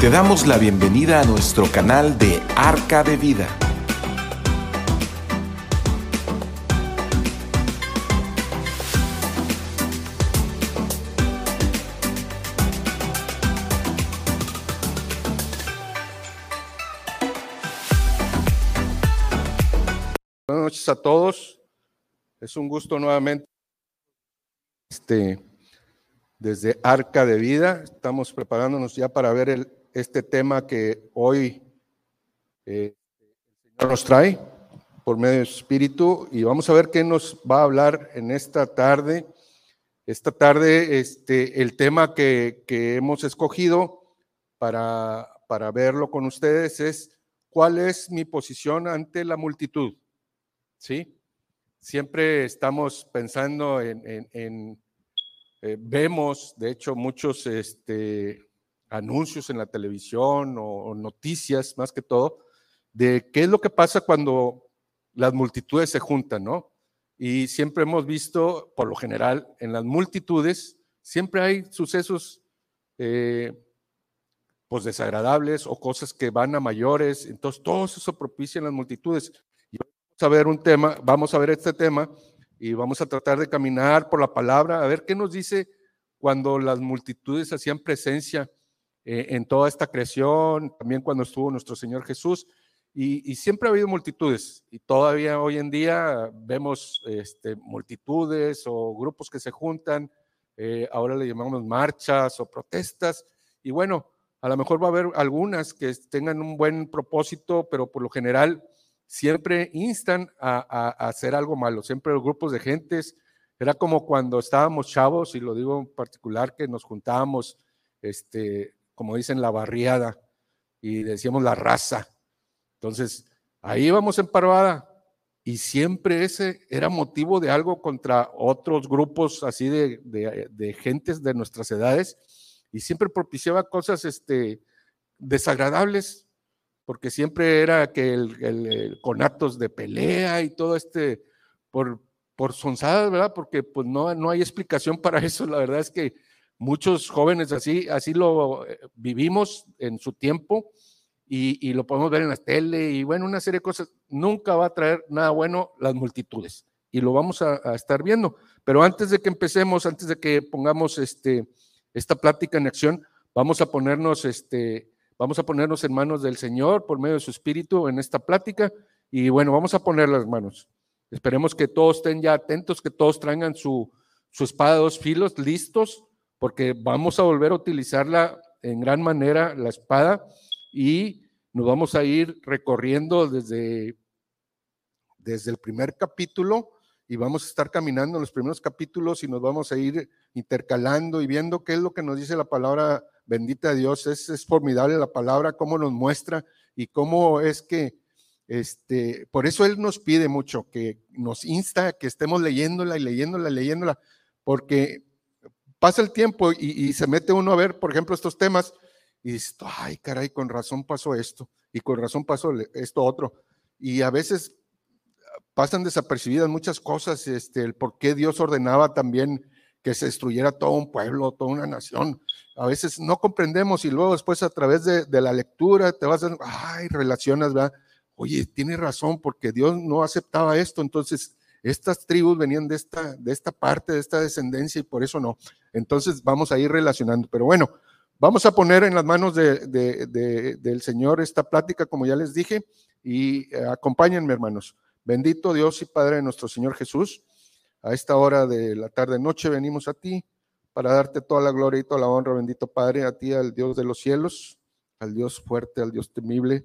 Te damos la bienvenida a nuestro canal de Arca de Vida. Buenas noches a todos. Es un gusto nuevamente este, desde Arca de Vida. Estamos preparándonos ya para ver el, este tema que hoy eh, Señor nos trae por medio del Espíritu y vamos a ver qué nos va a hablar en esta tarde. Esta tarde, este, el tema que, que hemos escogido para, para verlo con ustedes es cuál es mi posición ante la multitud. ¿Sí? Siempre estamos pensando en, en, en eh, vemos, de hecho, muchos este, anuncios en la televisión o, noticias, más que todo, de qué es lo que pasa cuando las multitudes se juntan, ¿no? Y siempre hemos visto, por lo general, en las multitudes, siempre hay sucesos, eh, pues desagradables o cosas que van a mayores, entonces todo eso propicia en las multitudes. Y vamos a ver un tema, vamos a ver este tema y vamos a tratar de caminar por la palabra, a ver qué nos dice cuando las multitudes hacían presencia eh, en toda esta creación, también cuando estuvo nuestro Señor Jesús. Y, y, siempre ha habido multitudes y todavía hoy en día vemos este, multitudes o grupos que se juntan, eh, ahora le llamamos marchas o protestas. Y bueno, a lo mejor va a haber algunas que tengan un buen propósito, pero por lo general siempre instan a, a, a, hacer algo malo, siempre los grupos de gentes. Era como cuando estábamos chavos, y lo digo en particular, que nos juntábamos, este, como dicen, la barriada, y decíamos la raza. Entonces, ahí íbamos en parvada, y siempre ese era motivo de algo contra otros grupos así de, de, de gentes de nuestras edades, y siempre propiciaba cosas este, desagradables, porque siempre era que el, el, el, con actos de pelea y todo este, por, por sonzadas, ¿verdad? Porque pues no, no hay explicación para eso. La verdad es que muchos jóvenes así, así lo eh, vivimos en su tiempo y, y, lo podemos ver en la tele y bueno, una serie de cosas. Nunca va a traer nada bueno las multitudes y lo vamos a, a estar viendo. Pero antes de que empecemos, antes de que pongamos este, esta plática en acción, vamos a ponernos este, Vamos a ponernos en manos del Señor por medio de su Espíritu en esta plática. Y bueno, vamos a poner las manos. Esperemos que todos estén ya atentos, que todos traigan su, su espada de dos filos listos, porque vamos a volver a utilizarla en gran manera, la espada, y nos vamos a ir recorriendo desde, desde el primer capítulo y vamos a estar caminando en los primeros capítulos y nos vamos a ir intercalando y viendo qué es lo que nos dice la palabra bendita Dios, es, es formidable la palabra, cómo nos muestra y cómo es que, este, por eso Él nos pide mucho, que nos insta que estemos leyéndola y leyéndola, leyéndola, porque pasa el tiempo y, se mete uno a ver, por ejemplo, estos temas y dice, ay, caray, con razón pasó esto y con razón pasó esto otro. Y a veces pasan desapercibidas muchas cosas, este, el por qué Dios ordenaba también que se destruyera todo un pueblo, toda una nación. A veces no comprendemos y luego después a través de, de la lectura te vas a, ay, relacionas, ¿verdad? Oye, tiene razón porque Dios no aceptaba esto, entonces estas tribus venían de esta, de esta parte, de esta descendencia y por eso no. Entonces vamos a ir relacionando. Pero bueno, vamos a poner en las manos de, de, de, del Señor esta plática, como ya les dije, y eh, acompáñenme, hermanos. Bendito Dios y Padre de nuestro Señor Jesús a esta hora de la tarde noche venimos a ti para darte toda la gloria y toda la honra, bendito Padre, a ti, al Dios de los cielos, al Dios fuerte, al Dios temible,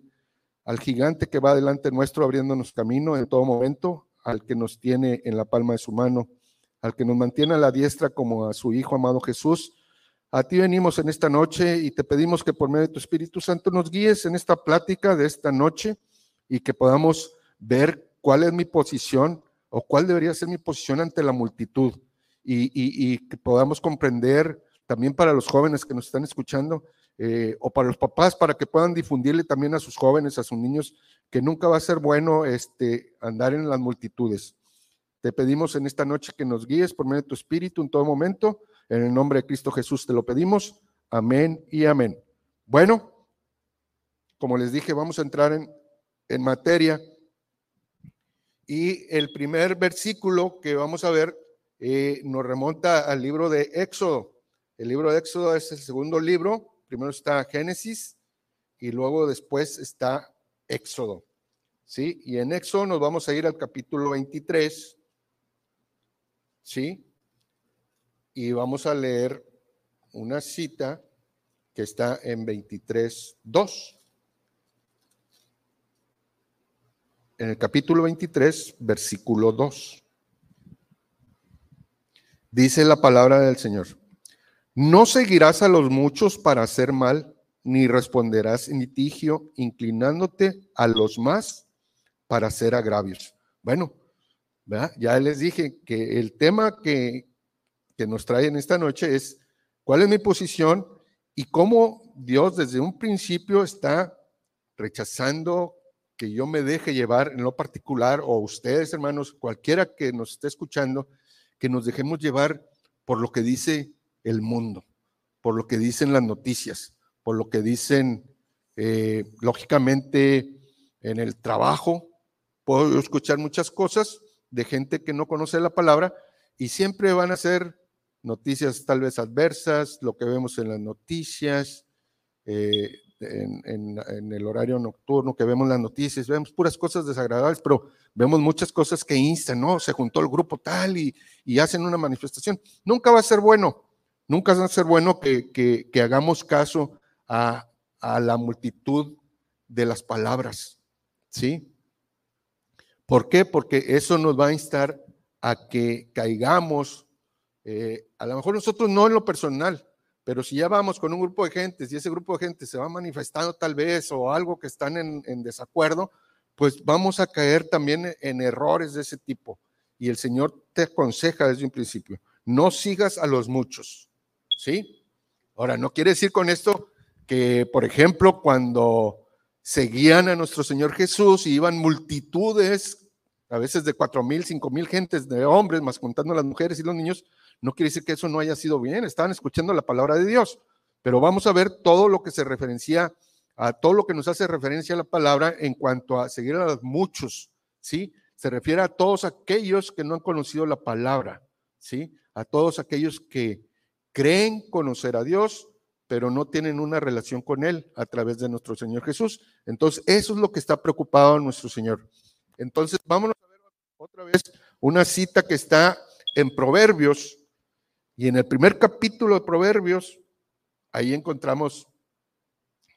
al gigante que va delante nuestro abriéndonos camino en todo momento, al que nos tiene en la palma de su mano, al que nos mantiene a la diestra como a su Hijo amado Jesús. A ti venimos en esta noche y te pedimos que por medio de tu Espíritu Santo nos guíes en esta plática de esta noche y que podamos ver cuál es mi posición o cuál debería ser mi posición ante la multitud y, y, que podamos comprender también para los jóvenes que nos están escuchando eh, o para los papás para que puedan difundirle también a sus jóvenes, a sus niños, que nunca va a ser bueno este, andar en las multitudes. Te pedimos en esta noche que nos guíes por medio de tu espíritu en todo momento. En el nombre de Cristo Jesús te lo pedimos. Amén y amén. Bueno, como les dije, vamos a entrar en, en materia. Y el primer versículo que vamos a ver eh, nos remonta al libro de Éxodo. El libro de Éxodo es el segundo libro. Primero está Génesis y luego después está Éxodo. ¿Sí? Y en Éxodo nos vamos a ir al capítulo 23. ¿Sí? Y vamos a leer una cita que está en 23.2. En el capítulo 23, versículo 2. Dice la palabra del Señor. No seguirás a los muchos para hacer mal, ni responderás en litigio, inclinándote a los más para hacer agravios. Bueno, ya les dije que el tema que, que nos trae en esta noche es cuál es mi posición y cómo Dios desde un principio está rechazando que yo me deje llevar en lo particular, o ustedes, hermanos, cualquiera que nos esté escuchando, que nos dejemos llevar por lo que dice el mundo, por lo que dicen las noticias, por lo que dicen, eh, lógicamente, en el trabajo. Puedo escuchar muchas cosas de gente que no conoce la palabra y siempre van a ser noticias tal vez adversas, lo que vemos en las noticias, eh, en, el horario nocturno, que vemos las noticias, vemos puras cosas desagradables, pero vemos muchas cosas que instan, ¿no? Se juntó el grupo tal y, hacen una manifestación. Nunca va a ser bueno, nunca va a ser bueno que, hagamos caso a, la multitud de las palabras, ¿sí? ¿Por qué? Porque eso nos va a instar a que caigamos, eh, a lo mejor nosotros no en lo personal, pero si ya vamos con un grupo de gente, si ese grupo de gente se va manifestando tal vez o algo que están en, desacuerdo, pues vamos a caer también en errores de ese tipo. Y el Señor te aconseja desde un principio, no sigas a los muchos, ¿sí? Ahora, no quiere decir con esto que, por ejemplo, cuando seguían a nuestro Señor Jesús y iban multitudes, a veces de cuatro mil, cinco mil gentes de hombres, más contando las mujeres y los niños, no quiere decir que eso no haya sido bien, estaban escuchando la palabra de Dios, pero vamos a ver todo lo que se referencia a todo lo que nos hace referencia a la palabra en cuanto a seguir a los muchos, ¿sí? Se refiere a todos aquellos que no han conocido la palabra, ¿sí? A todos aquellos que creen conocer a Dios, pero no tienen una relación con Él a través de nuestro Señor Jesús. Entonces, eso es lo que está preocupado nuestro Señor. Entonces, vámonos a ver otra vez una cita que está en Proverbios, y en el primer capítulo de Proverbios, ahí encontramos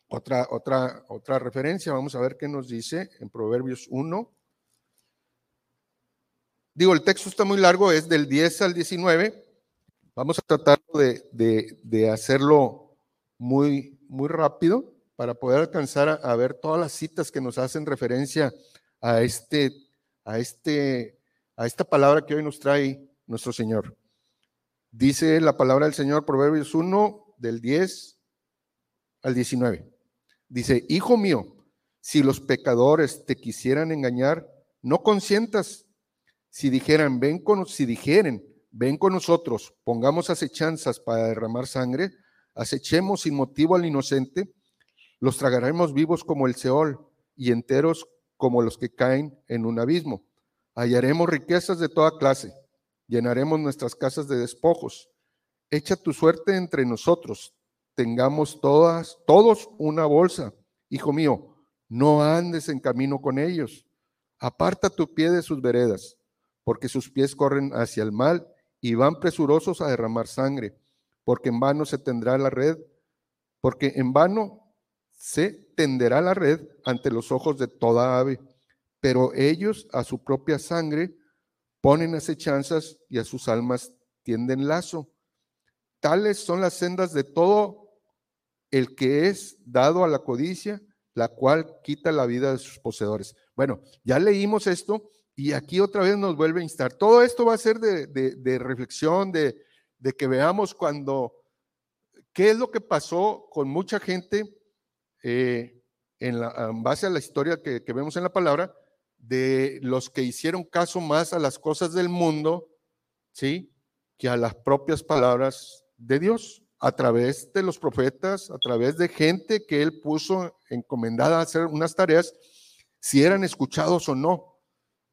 otra, otra, otra referencia. Vamos a ver qué nos dice en Proverbios 1. Digo, el texto está muy largo, es del 10 al 19. Vamos a tratar de, de, hacerlo muy, muy rápido para poder alcanzar a, ver todas las citas que nos hacen referencia a, este, a, este, a esta palabra que hoy nos trae nuestro Señor. Dice la palabra del Señor, Proverbios 1, del 10 al 19. Dice, hijo mío, si los pecadores te quisieran engañar, no consientas. Si dijeran, ven con, si dijeren, ven con nosotros, pongamos acechanzas para derramar sangre, acechemos sin motivo al inocente, los tragaremos vivos como el Seol y enteros como los que caen en un abismo. Hallaremos riquezas de toda clase llenaremos nuestras casas de despojos. Echa tu suerte entre nosotros, tengamos todas, todos una bolsa. Hijo mío, no andes en camino con ellos. Aparta tu pie de sus veredas, porque sus pies corren hacia el mal y van presurosos a derramar sangre, porque en vano se tendrá la red, porque en vano se tenderá la red ante los ojos de toda ave, pero ellos a su propia sangre ponen acechanzas y a sus almas tienden lazo. Tales son las sendas de todo el que es dado a la codicia, la cual quita la vida de sus poseedores. Bueno, ya leímos esto y aquí otra vez nos vuelve a instar. Todo esto va a ser de, reflexión, de, que veamos cuando, qué es lo que pasó con mucha gente eh, en, la, base a la historia que vemos en la palabra, de los que hicieron caso más a las cosas del mundo, ¿sí? Que a las propias palabras de Dios. a través de los profetas, a través de gente que él puso encomendada a hacer unas tareas, si eran escuchados o no.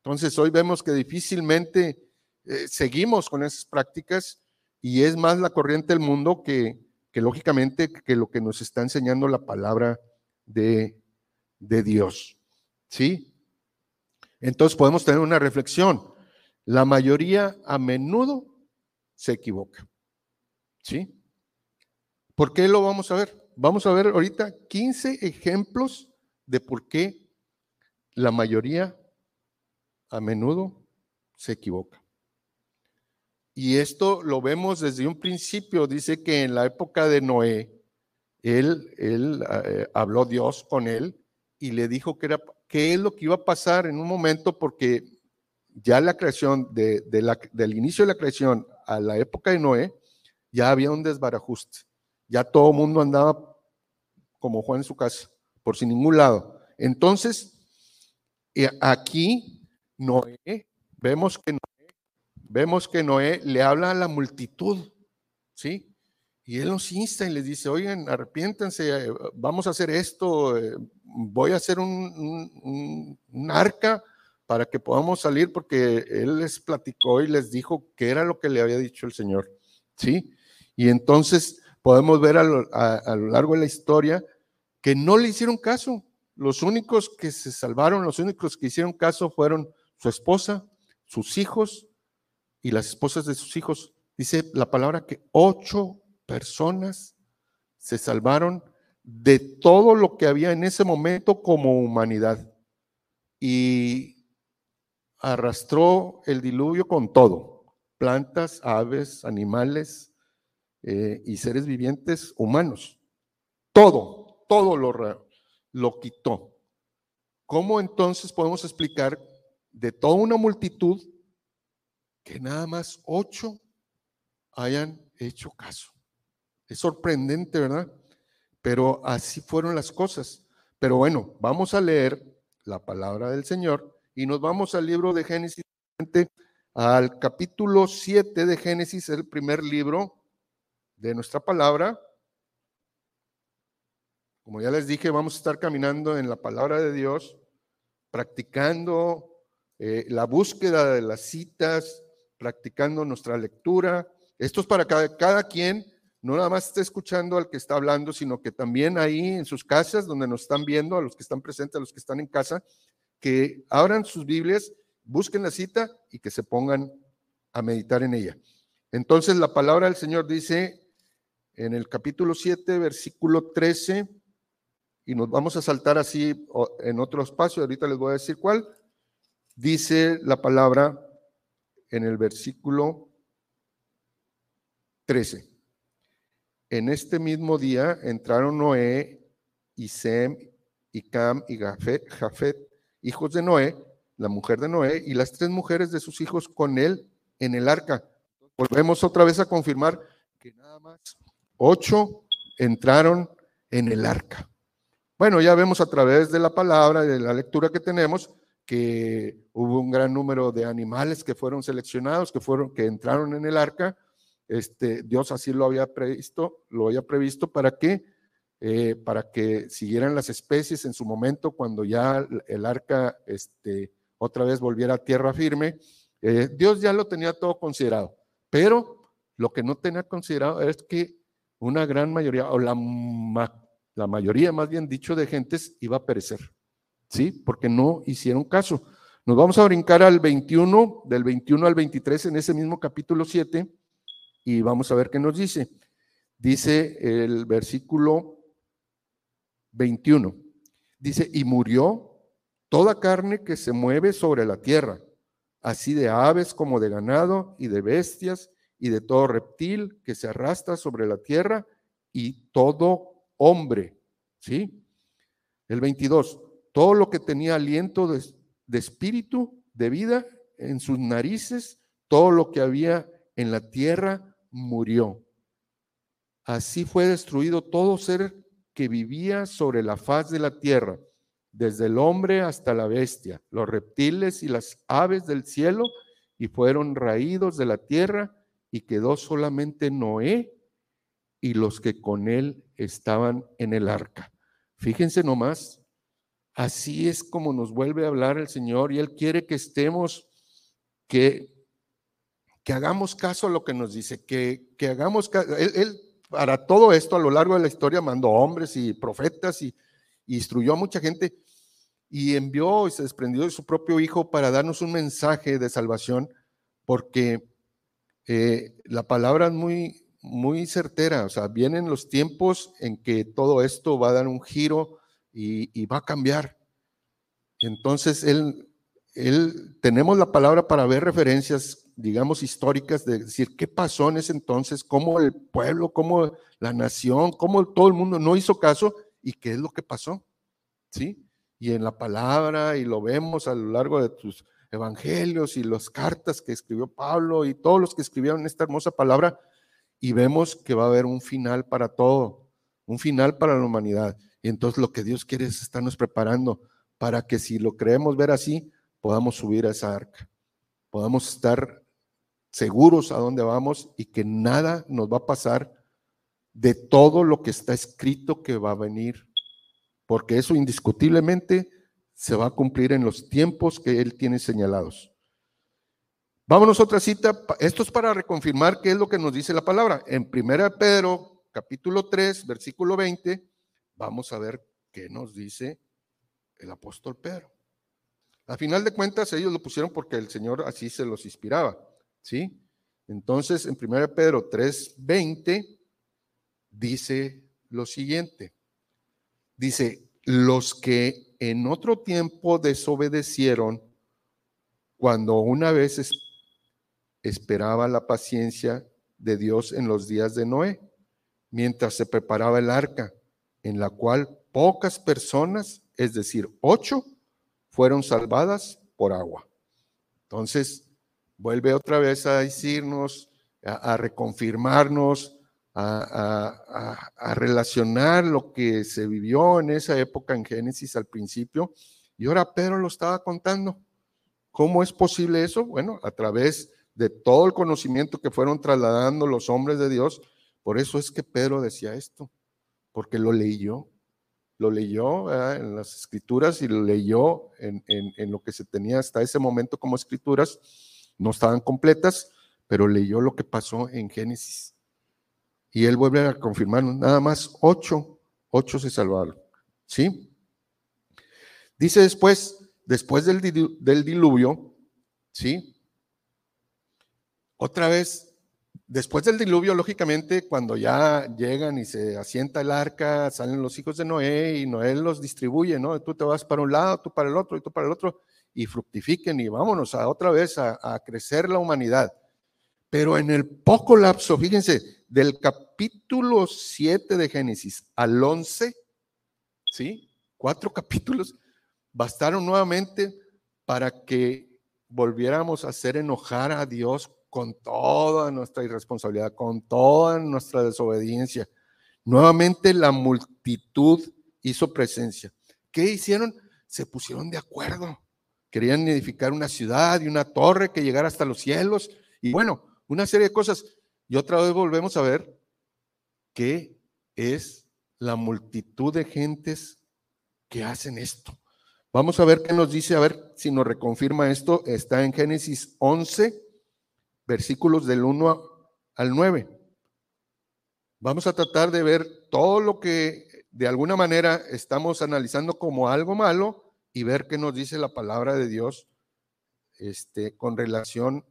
Entonces hoy vemos que difícilmente eh, seguimos con esas prácticas y es más la corriente del mundo que, lógicamente que lo que nos está enseñando la palabra de, de Dios. ¿Sí? Entonces podemos tener una reflexión. La mayoría a menudo se equivoca. ¿Sí? ¿Por qué lo vamos a ver? Vamos a ver ahorita 15 ejemplos de por qué la mayoría a menudo se equivoca. Y esto lo vemos desde un principio. Dice que en la época de Noé, él, él eh, habló Dios con él y le dijo que era qué es lo que iba a pasar en un momento porque ya la creación del inicio de la creación a la época de Noé ya había un desbarajuste. Ya todo el mundo andaba como Juan en su casa, por sin ningún lado. Entonces, eh, aquí Noé, vemos que vemos que Noé le habla a la multitud, ¿sí? Y él los insta y les dice, oigan, arrepiéntense, vamos a hacer esto, eh, voy a hacer un, arca para que podamos salir, porque él les platicó y les dijo qué era lo que le había dicho el Señor, ¿sí? Y entonces podemos ver a a lo largo de la historia que no le hicieron caso. Los únicos que se salvaron, los únicos que hicieron caso fueron su esposa, sus hijos y las esposas de sus hijos. Dice la palabra que ocho personas se salvaron de todo lo que había en ese momento como humanidad y arrastró el diluvio con todo, plantas, aves, animales eh, y seres vivientes humanos. Todo, todo lo, lo quitó. ¿Cómo entonces podemos explicar de toda una multitud que nada más ocho hayan hecho caso? Es sorprendente, ¿verdad? Pero así fueron las cosas. Pero bueno, vamos a leer la palabra del Señor y nos vamos al libro de Génesis, al capítulo 7 de Génesis, el primer libro de nuestra palabra. Como ya les dije, vamos a estar caminando en la palabra de Dios, practicando eh, la búsqueda de las citas, practicando nuestra lectura. Esto es para cada, cada quien no nada más esté escuchando al que está hablando, sino que también ahí en sus casas, donde nos están viendo, a los que están presentes, a los que están en casa, que abran sus Biblias, busquen la cita y que se pongan a meditar en ella. Entonces la palabra del Señor dice en el capítulo 7, versículo 13, y nos vamos a saltar así en otro espacio, ahorita les voy a decir cuál, dice la palabra en el versículo 13. En este mismo día entraron Noé y Sem y Cam y Jafet, hijos de Noé, la mujer de Noé, y las tres mujeres de sus hijos con él en el arca. Volvemos otra vez a confirmar que nada más ocho entraron en el arca. Bueno, ya vemos a través de la palabra, de la lectura que tenemos, que hubo un gran número de animales que fueron seleccionados, que fueron, que entraron en el arca, este, Dios así lo había previsto, lo había previsto para que, eh, para que siguieran las especies en su momento cuando ya el arca este, otra vez volviera a tierra firme. Eh, Dios ya lo tenía todo considerado, pero lo que no tenía considerado es que una gran mayoría, o la, la mayoría más bien dicho de gentes iba a perecer, ¿sí? Porque no hicieron caso. Nos vamos a brincar al 21, del 21 al 23 en ese mismo capítulo 7 y vamos a ver qué nos dice. Dice el versículo 21. Dice, y murió toda carne que se mueve sobre la tierra, así de aves como de ganado y de bestias y de todo reptil que se arrastra sobre la tierra y todo hombre. ¿Sí? El 22. Todo lo que tenía aliento de, de espíritu, de vida en sus narices, todo lo que había en la tierra murió. Así fue destruido todo ser que vivía sobre la faz de la tierra, desde el hombre hasta la bestia, los reptiles y las aves del cielo, y fueron raídos de la tierra, y quedó solamente Noé y los que con él estaban en el arca. Fíjense nomás, así es como nos vuelve a hablar el Señor y Él quiere que estemos, que, que hagamos caso a lo que nos dice, que, que hagamos caso. Él, para todo esto a lo largo de la historia mandó hombres y profetas y, instruyó a mucha gente y envió y se desprendió de su propio Hijo para darnos un mensaje de salvación, porque eh, la palabra es muy, muy certera, o sea, vienen los tiempos en que todo esto va a dar un giro y, va a cambiar. Entonces, él, él, tenemos la palabra para ver referencias, digamos, históricas, de decir qué pasó en ese entonces, cómo el pueblo, cómo la nación, cómo todo el mundo no hizo caso y qué es lo que pasó. ¿Sí? y en la palabra, y lo vemos a lo largo de tus evangelios y las cartas que escribió Pablo y todos los que escribieron esta hermosa palabra, y vemos que va a haber un final para todo, un final para la humanidad. Y entonces lo que Dios quiere es estarnos preparando para que si lo creemos ver así, podamos subir a esa arca, podamos estar seguros a dónde vamos y que nada nos va a pasar de todo lo que está escrito que va a venir porque eso indiscutiblemente se va a cumplir en los tiempos que Él tiene señalados. Vámonos a otra cita. Esto es para reconfirmar qué es lo que nos dice la palabra. En 1 Pedro, capítulo 3, versículo 20, vamos a ver qué nos dice el apóstol Pedro. A final de cuentas, ellos lo pusieron porque el Señor así se los inspiraba. ¿Sí? Entonces, en 1 Pedro 3, 20, dice lo siguiente. Dice, los que en otro tiempo desobedecieron cuando una vez esperaba la paciencia de Dios en los días de Noé, mientras se preparaba el arca, en la cual pocas personas, es decir, ocho, fueron salvadas por agua. Entonces, vuelve otra vez a decirnos, a, a reconfirmarnos a, relacionar lo que se vivió en esa época en Génesis al principio. Y ahora Pedro lo estaba contando. ¿Cómo es posible eso? Bueno, a través de todo el conocimiento que fueron trasladando los hombres de Dios. Por eso es que Pedro decía esto, porque lo leyó, lo leyó en las escrituras y lo leyó en, en lo que se tenía hasta ese momento como escrituras. No estaban completas, pero leyó lo que pasó en Génesis. Y él vuelve a confirmar, nada más ocho, ocho se salvaron. ¿Sí? Dice después, después del, del diluvio, ¿sí? Otra vez, después del diluvio, lógicamente, cuando ya llegan y se asienta el arca, salen los hijos de Noé y Noé los distribuye, ¿no? Tú te vas para un lado, tú para el otro y tú para el otro, y fructifiquen y vámonos a otra vez a, crecer la humanidad. Pero en el poco lapso, fíjense, del capítulo 7 de Génesis al 11, ¿sí? Cuatro capítulos bastaron nuevamente para que volviéramos a hacer enojar a Dios con toda nuestra irresponsabilidad, con toda nuestra desobediencia. Nuevamente la multitud hizo presencia. ¿Qué hicieron? Se pusieron de acuerdo. Querían edificar una ciudad y una torre que llegara hasta los cielos. Y bueno, una serie de cosas. Y otra vez volvemos a ver que es la multitud de gentes que hacen esto. Vamos a ver qué nos dice, a ver si nos reconfirma esto. Está en Génesis 11, versículos del 1 al 9. Vamos a tratar de ver todo lo que de alguna manera estamos analizando como algo malo y ver qué nos dice la palabra de Dios este, con relación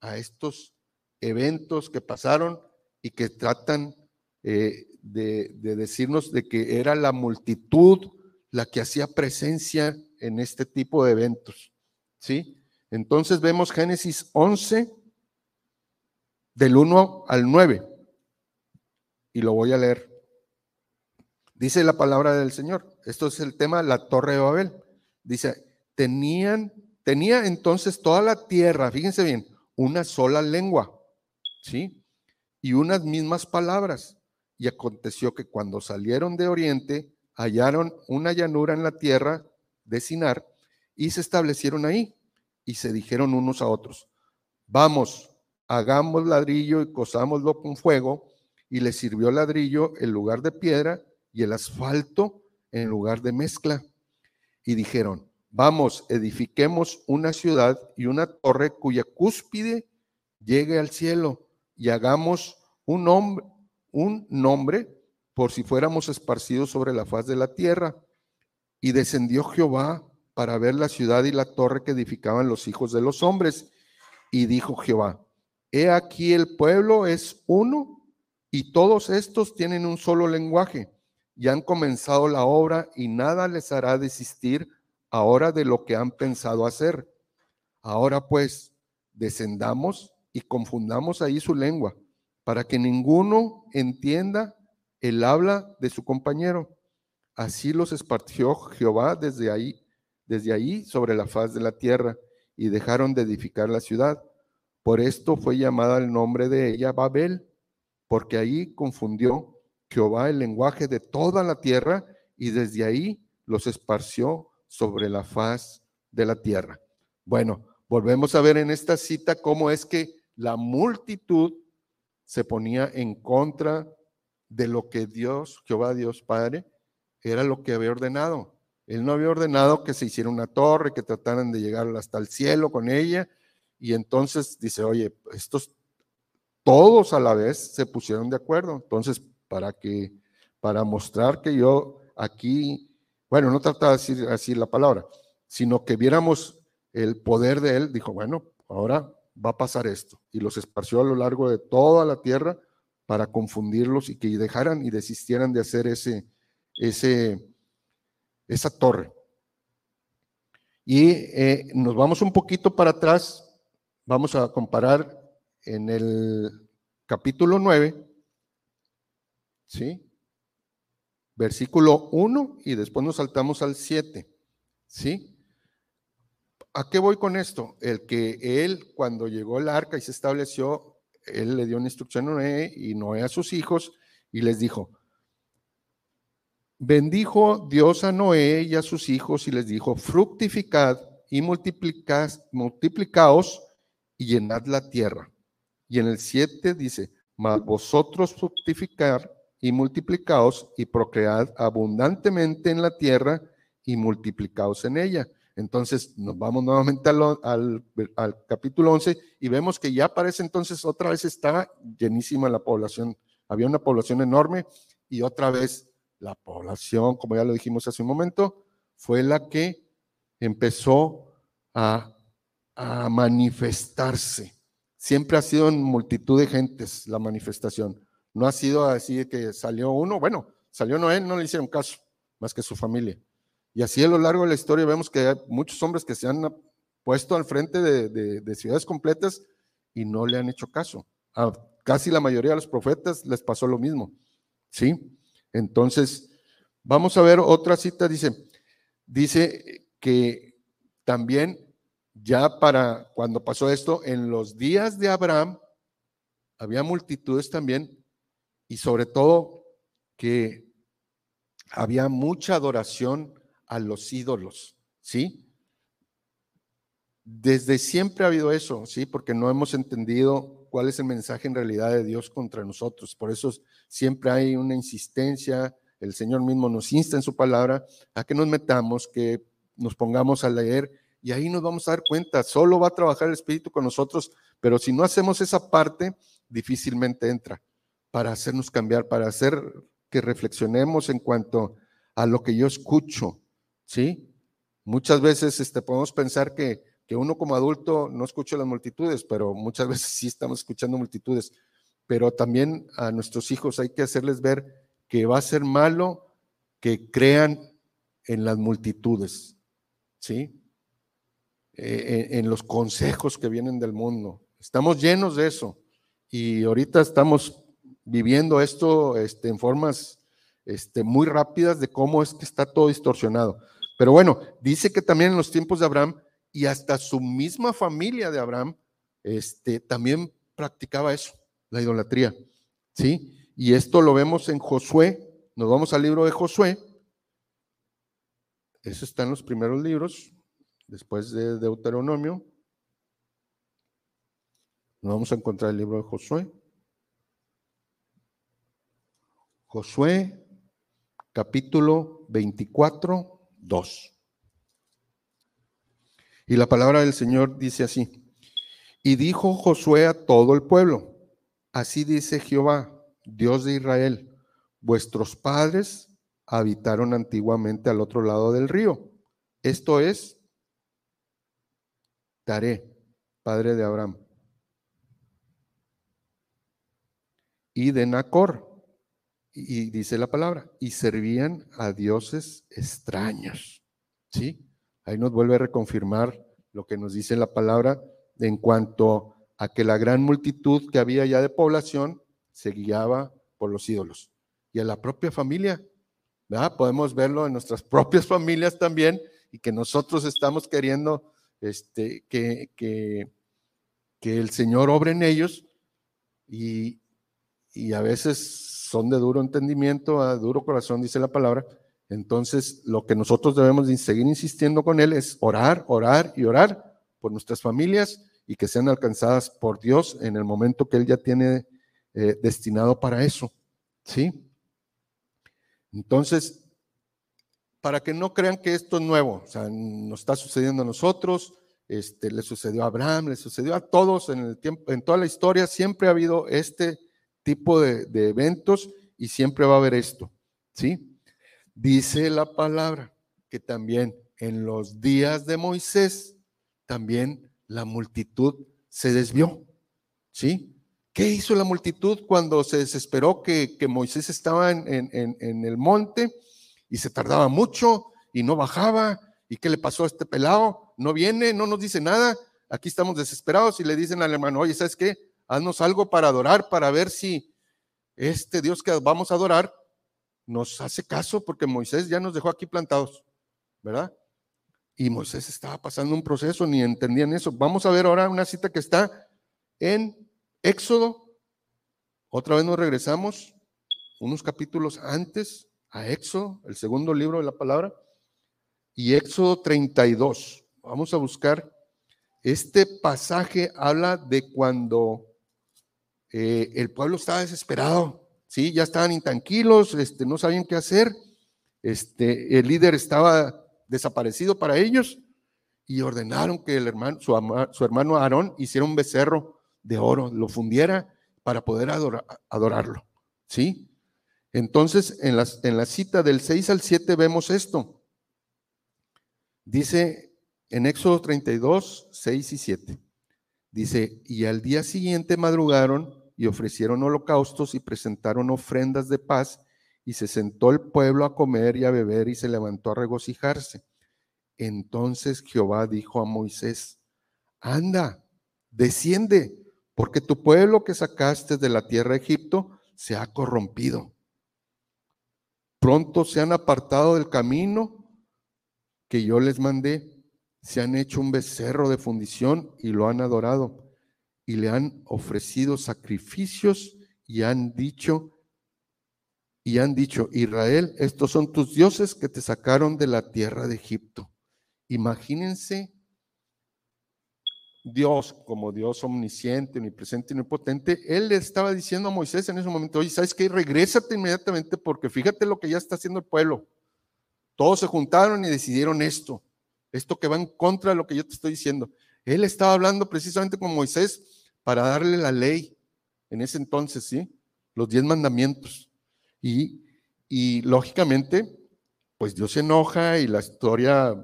a estos eventos que pasaron y que tratan eh, de, decirnos de que era la multitud la que hacía presencia en este tipo de eventos. ¿Sí? Entonces vemos Génesis 11, del 1 al 9, y lo voy a leer. Dice la palabra del Señor. Esto es el tema, la torre de Babel. Dice, tenían, tenía entonces toda la tierra, fíjense bien, una sola lengua ¿sí? Y unas mismas palabras. Y aconteció que cuando salieron de Oriente, hallaron una llanura en la tierra de Sinar y se establecieron ahí y se dijeron unos a otros, vamos, hagamos ladrillo y cosámoslo con fuego y le sirvió ladrillo en lugar de piedra y el asfalto en lugar de mezcla. Y dijeron, vamos, edifiquemos una ciudad y una torre cuya cúspide llegue al cielo y hagamos un nombre, un nombre por si fuéramos esparcidos sobre la faz de la tierra. Y descendió Jehová para ver la ciudad y la torre que edificaban los hijos de los hombres. Y dijo Jehová, he aquí el pueblo es uno y todos estos tienen un solo lenguaje y han comenzado la obra y nada les hará desistir ahora de lo que han pensado hacer. Ahora pues, descendamos y confundamos ahí su lengua, para que ninguno entienda el habla de su compañero. Así los esparció Jehová desde ahí, desde ahí sobre la faz de la tierra, y dejaron de edificar la ciudad. Por esto fue llamada el nombre de ella Babel, porque ahí confundió Jehová el lenguaje de toda la tierra, y desde ahí los esparció sobre la faz de la tierra. Bueno, volvemos a ver en esta cita cómo es que la multitud se ponía en contra de lo que Dios, Jehová Dios Padre, era lo que había ordenado. Él no había ordenado que se hiciera una torre, que trataran de llegar hasta el cielo con ella. Y entonces dice, oye, estos todos a la vez se pusieron de acuerdo. Entonces, para que, para mostrar que yo aquí, bueno, no trataba de decir así la palabra, sino que viéramos el poder de él, dijo, bueno, ahora va a pasar esto. Y los esparció a lo largo de toda la tierra para confundirlos y que dejaran y desistieran de hacer ese, ese, esa torre. Y eh, nos vamos un poquito para atrás, vamos a comparar en el capítulo 9, ¿sí? Versículo 1 y después nos saltamos al 7, ¿sí? ¿A qué voy con esto? El que él, cuando llegó el arca y se estableció, él le dio una instrucción a Noé y Noé a sus hijos y les dijo, bendijo Dios a Noé y a sus hijos y les dijo, fructificad y multiplicaos y llenad la tierra. Y en el 7 dice, mas vosotros fructificar y multiplicaos y procread abundantemente en la tierra y multiplicaos en ella. Entonces nos vamos nuevamente al, capítulo 11 y vemos que ya parece entonces otra vez está llenísima la población. Había una población enorme y otra vez la población, como ya lo dijimos hace un momento, fue la que empezó a, a manifestarse. Siempre ha sido en multitud de gentes la manifestación. No ha sido así que salió uno, bueno, salió Noé, no le hicieron caso, más que su familia. Y así a lo largo de la historia vemos que hay muchos hombres que se han puesto al frente de, ciudades completas y no le han hecho caso. A casi la mayoría de los profetas les pasó lo mismo. ¿Sí? Entonces, vamos a ver otra cita, dice, dice que también ya para cuando pasó esto, en los días de Abraham, había multitudes también y sobre todo que había mucha adoración a los ídolos, ¿sí? Desde siempre ha habido eso, ¿sí? Porque no hemos entendido cuál es el mensaje en realidad de Dios contra nosotros. Por eso siempre hay una insistencia, el Señor mismo nos insta en su palabra a que nos metamos, que nos pongamos a leer y ahí nos vamos a dar cuenta, solo va a trabajar el Espíritu con nosotros, pero si no hacemos esa parte, difícilmente entra para hacernos cambiar, para hacer que reflexionemos en cuanto a lo que yo escucho, ¿sí? Muchas veces este, podemos pensar que, que uno como adulto no escucha las multitudes, pero muchas veces sí estamos escuchando multitudes. Pero también a nuestros hijos hay que hacerles ver que va a ser malo que crean en las multitudes, ¿sí? Eh, en, los consejos que vienen del mundo. Estamos llenos de eso y ahorita estamos viviendo esto este, en formas este, muy rápidas de cómo es que está todo distorsionado. Pero bueno, dice que también en los tiempos de Abraham y hasta su misma familia de Abraham, este, también practicaba eso, la idolatría. ¿Sí? Y esto lo vemos en Josué. Nos vamos al libro de Josué. Eso está en los primeros libros, después de Deuteronomio. Nos vamos a encontrar el libro de Josué. Josué capítulo 24, 2. Y la palabra del Señor dice así. Y dijo Josué a todo el pueblo, así dice Jehová, Dios de Israel, vuestros padres habitaron antiguamente al otro lado del río. Esto es Taré, padre de Abraham. Y de Nacor, y dice la palabra, y servían a dioses extraños. ¿Sí? Ahí nos vuelve a reconfirmar lo que nos dice la palabra en cuanto a que la gran multitud que había ya de población se guiaba por los ídolos. Y a la propia familia, ¿verdad? Podemos verlo en nuestras propias familias también y que nosotros estamos queriendo este, que, que, que el Señor obre en ellos y, y a veces son de duro entendimiento, a duro corazón, dice la palabra. Entonces, lo que nosotros debemos seguir insistiendo con Él es orar, orar y orar por nuestras familias y que sean alcanzadas por Dios en el momento que Él ya tiene eh, destinado para eso. ¿Sí? Entonces, para que no crean que esto es nuevo, o sea, nos está sucediendo a nosotros, este, le sucedió a Abraham, le sucedió a todos en el tiempo, en toda la historia, siempre ha habido este tipo de, eventos y siempre va a haber esto, ¿sí? Dice la palabra que también en los días de Moisés, también la multitud se desvió, ¿sí? ¿Qué hizo la multitud cuando se desesperó que, Moisés estaba en, en, el monte y se tardaba mucho y no bajaba? ¿Y qué le pasó a este pelado? No viene, no nos dice nada. Aquí estamos desesperados y le dicen al hermano, oye, ¿sabes qué? haznos algo para adorar, para ver si este Dios que vamos a adorar nos hace caso, porque Moisés ya nos dejó aquí plantados, ¿verdad? Y Moisés estaba pasando un proceso, ni entendían eso. Vamos a ver ahora una cita que está en Éxodo. Otra vez nos regresamos unos capítulos antes a Éxodo, el segundo libro de la palabra, y Éxodo 32. Vamos a buscar. Este pasaje habla de cuando eh, el pueblo estaba desesperado, ¿sí? Ya estaban intranquilos, este, no sabían qué hacer. Este, el líder estaba desaparecido para ellos y ordenaron que el hermano, su, su hermano Aarón hiciera un becerro de oro, lo fundiera para poder adorarlo, ¿sí? Entonces, en, las, en la cita del 6 al 7 vemos esto. Dice en Éxodo 32, 6 y 7. Dice, y al día siguiente madrugaron y ofrecieron holocaustos y presentaron ofrendas de paz, y se sentó el pueblo a comer y a beber y se levantó a regocijarse. Entonces Jehová dijo a Moisés, anda, desciende, porque tu pueblo que sacaste de la tierra de Egipto se ha corrompido. Pronto se han apartado del camino que yo les mandé, se han hecho un becerro de fundición y lo han adorado y le han ofrecido sacrificios y han dicho, y han dicho, Israel, estos son tus dioses que te sacaron de la tierra de Egipto. Imagínense Dios como Dios omnisciente, omnipresente y omnipotente, Él le estaba diciendo a Moisés en ese momento, oye, ¿sabes qué? Regrésate inmediatamente porque fíjate lo que ya está haciendo el pueblo. Todos se juntaron y decidieron esto, esto que va en contra de lo que yo te estoy diciendo. Él estaba hablando precisamente con Moisés para darle la ley en ese entonces, ¿sí? Los diez mandamientos. Y, y lógicamente, pues Dios se enoja y la historia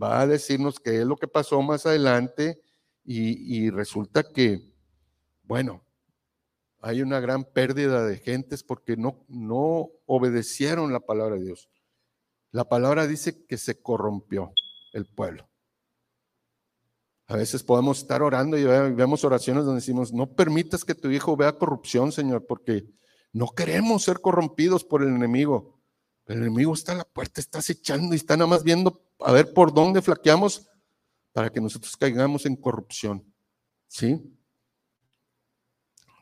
va a decirnos qué es lo que pasó más adelante y, resulta que, bueno, hay una gran pérdida de gentes porque no, no obedecieron la palabra de Dios. La palabra dice que se corrompió el pueblo. A veces podemos estar orando y vemos oraciones donde decimos, no permitas que tu hijo vea corrupción, Señor, porque no queremos ser corrompidos por el enemigo. El enemigo está a la puerta, está acechando y está nada más viendo a ver por dónde flaqueamos para que nosotros caigamos en corrupción. ¿Sí?